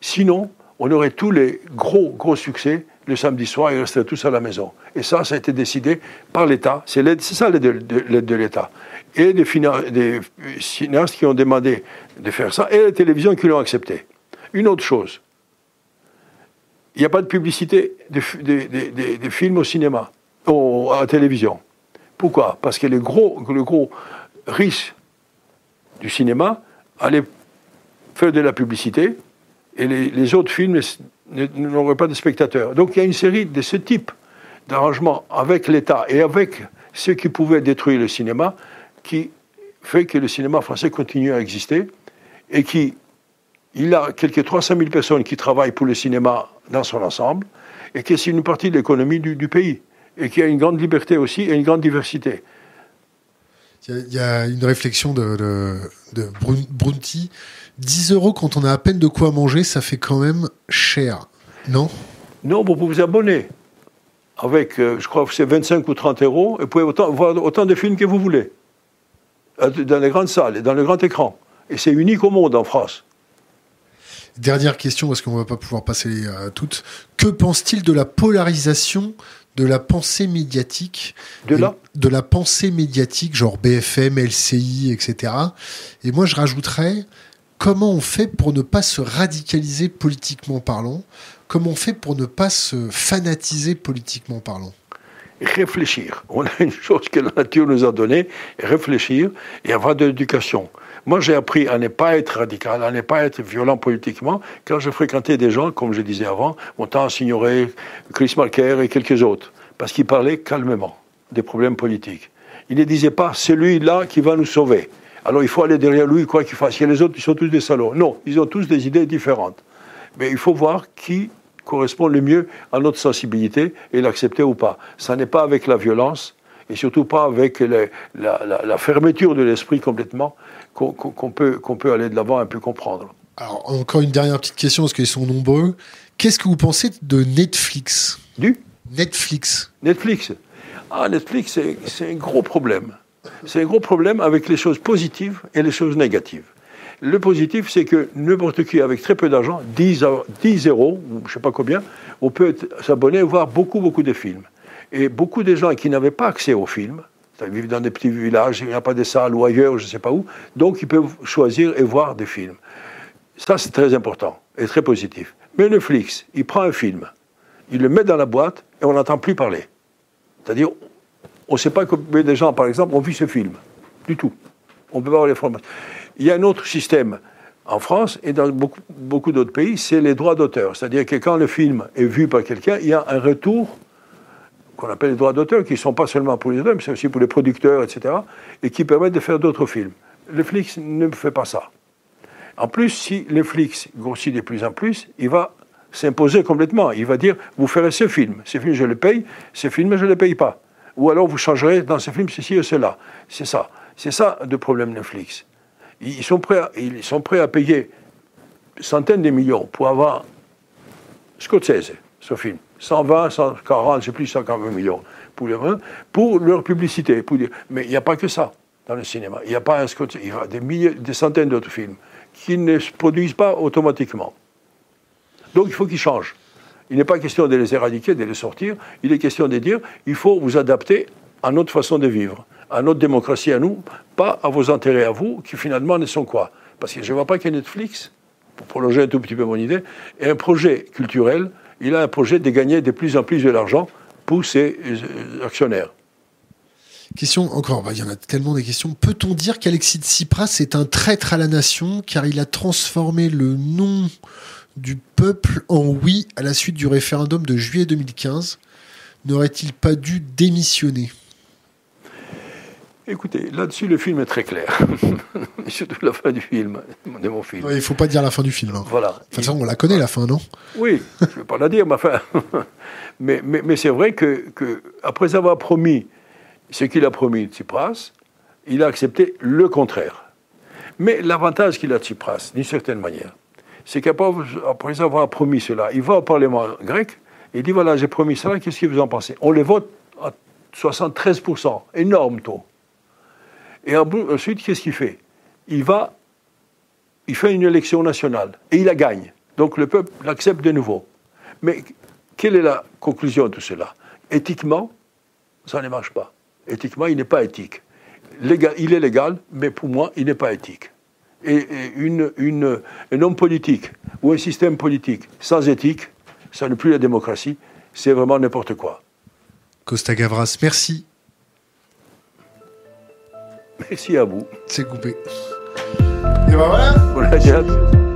Sinon, on aurait tous les gros, gros succès le samedi soir, ils resteraient tous à la maison. Et ça, ça a été décidé par l'État. C'est ça l'aide de, de- de l'État. Et des, cinéastes qui ont demandé de faire ça, et les télévisions qui l'ont accepté. Une autre chose, il n'y a pas de publicité des des films au cinéma, à la télévision. Pourquoi? Parce que le gros, le risque du cinéma allait faire de la publicité et les autres films n'auraient pas de spectateurs. Donc il y a une série de ce type d'arrangements avec l'État et avec ceux qui pouvaient détruire le cinéma qui fait que le cinéma français continue à exister et qui il a quelques 300 000 personnes qui travaillent pour le cinéma dans son ensemble et que c'est une partie de l'économie du, pays et qui a une grande liberté aussi et une grande diversité. Il y, a, une réflexion de, de, de Brun- Brunti. 10 euros quand on a à peine de quoi manger, ça fait quand même cher. Non? Non, vous pouvez vous abonner avec, euh, je crois que c'est 25 ou 30 euros, et vous pouvez autant, voir autant de films que vous voulez. euh, dans les grandes salles et dans le grand écran. Et c'est unique au monde en France. Dernière question, parce qu'on ne va pas pouvoir passer à toutes. Que pense-t-il de la polarisation de la pensée médiatique? De la De la pensée médiatique, genre BFM, LCI, etc. Et moi, je rajouterais, comment on fait pour ne pas se radicaliser politiquement parlant? Comment on fait pour ne pas se fanatiser politiquement parlant? Réfléchir. On a une chose que la nature nous a donnée, réfléchir et avoir de l'éducation. Moi, j'ai appris à ne pas être radical, à ne pas être violent politiquement, quand je fréquentais des gens, comme je disais avant, Montand, Signoret, Chris Marker et quelques autres, parce qu'ils parlaient calmement des problèmes politiques. Ils ne disaient pas, c'est lui-là qui va nous sauver. Alors il faut aller derrière lui, quoi qu'il fasse. Il y a les autres, ils sont tous des salauds. Non, ils ont tous des idées différentes. Mais il faut voir qui correspond le mieux à notre sensibilité et l'accepter ou pas. Ça n'est pas avec la violence et surtout pas avec la, la, fermeture de l'esprit complètement qu'on peut, peut aller de l'avant et un peu comprendre. Alors, encore une dernière petite question, parce qu'ils sont nombreux. Qu'est-ce que vous pensez de Netflix? Du? Netflix. Netflix. Ah, Netflix, c'est un gros problème. C'est un gros problème avec les choses positives et les choses négatives. Le positif, c'est que n'importe qui, avec très peu d'argent, 10, 10 euros, je ne sais pas combien, on peut s'abonner et voir beaucoup, beaucoup de films. Et beaucoup de gens qui n'avaient pas accès aux films, ils vivent dans des petits villages, il n'y a pas de salles ou ailleurs, je ne sais pas où. Donc, ils peuvent choisir et voir des films. Ça, c'est très important et très positif. Mais Netflix, il prend un film, il le met dans la boîte et on n'entend plus parler. C'est-à-dire, on ne sait pas combien de gens, par exemple, ont vu ce film. Du tout. On peut pas avoir les formations. Il y a un autre système en France et dans beaucoup, beaucoup d'autres pays, c'est les droits d'auteur. C'est-à-dire que quand le film est vu par quelqu'un, il y a un retour qu'on appelle les droits d'auteur, qui ne sont pas seulement pour les auteurs, mais c'est aussi pour les producteurs, etc., et qui permettent de faire d'autres films. Netflix ne fait pas ça. En plus, si Netflix grossit de plus en plus, il va s'imposer complètement. Il va dire, vous ferez ce film, ce film je le paye, ce film je ne le paye pas. Ou alors vous changerez dans ce film ceci et cela. C'est ça. C'est ça le problème Netflix. Ils sont prêts à, ils sont prêts à payer centaines de millions pour avoir Scorsese, ce film. 120, 140, je ne sais plus, 140 millions pour, pour leur publicité. Mais il n'y a pas que ça dans le cinéma. Il n'y a pas un il y a des, milliers, des centaines d'autres films qui ne se produisent pas automatiquement. Donc il faut qu'ils changent. Il n'est pas question de les éradiquer, de les sortir. Il est question de dire il faut vous adapter à notre façon de vivre, à notre démocratie à nous, pas à vos intérêts à vous, qui finalement ne sont quoi Parce que je ne vois pas que Netflix, pour prolonger un tout petit peu mon idée, est un projet culturel il a un projet de gagner de plus en plus de l'argent pour ses euh, actionnaires. Question encore, bah, il y en a tellement des questions. Peut-on dire qu'Alexis Tsipras est un traître à la nation car il a transformé le nom du peuple en oui à la suite du référendum de juillet 2015 N'aurait-il pas dû démissionner? Écoutez, là-dessus, le film est très clair. Surtout la fin du film, de mon film. il ne faut pas dire la fin du film. Hein. Voilà. De toute façon, on la connaît, la fin, non? Oui, je ne vais pas la dire, ma fin. mais, mais, c'est vrai que, que, après avoir promis ce qu'il a promis, Tsipras, il a accepté le contraire. Mais l'avantage qu'il a, Tsipras, d'une certaine manière, c'est qu'après avoir promis cela, il va au Parlement grec et dit voilà, j'ai promis cela, qu'est-ce que vous en pensez? On les vote à 73%, énorme taux. Et ensuite, qu'est-ce qu'il fait? Il va, il fait une élection nationale et il la gagne. Donc le peuple l'accepte de nouveau. Mais quelle est la conclusion de cela? Éthiquement, ça ne marche pas. Éthiquement, il n'est pas éthique. il est légal, mais pour moi, il n'est pas éthique. Et, une, une, un homme politique ou un système politique sans éthique, ça n'est plus la démocratie, c'est vraiment n'importe quoi. Costa Gavras, merci. Merci à vous. C'est coupé. Et ben voilà. Voilà,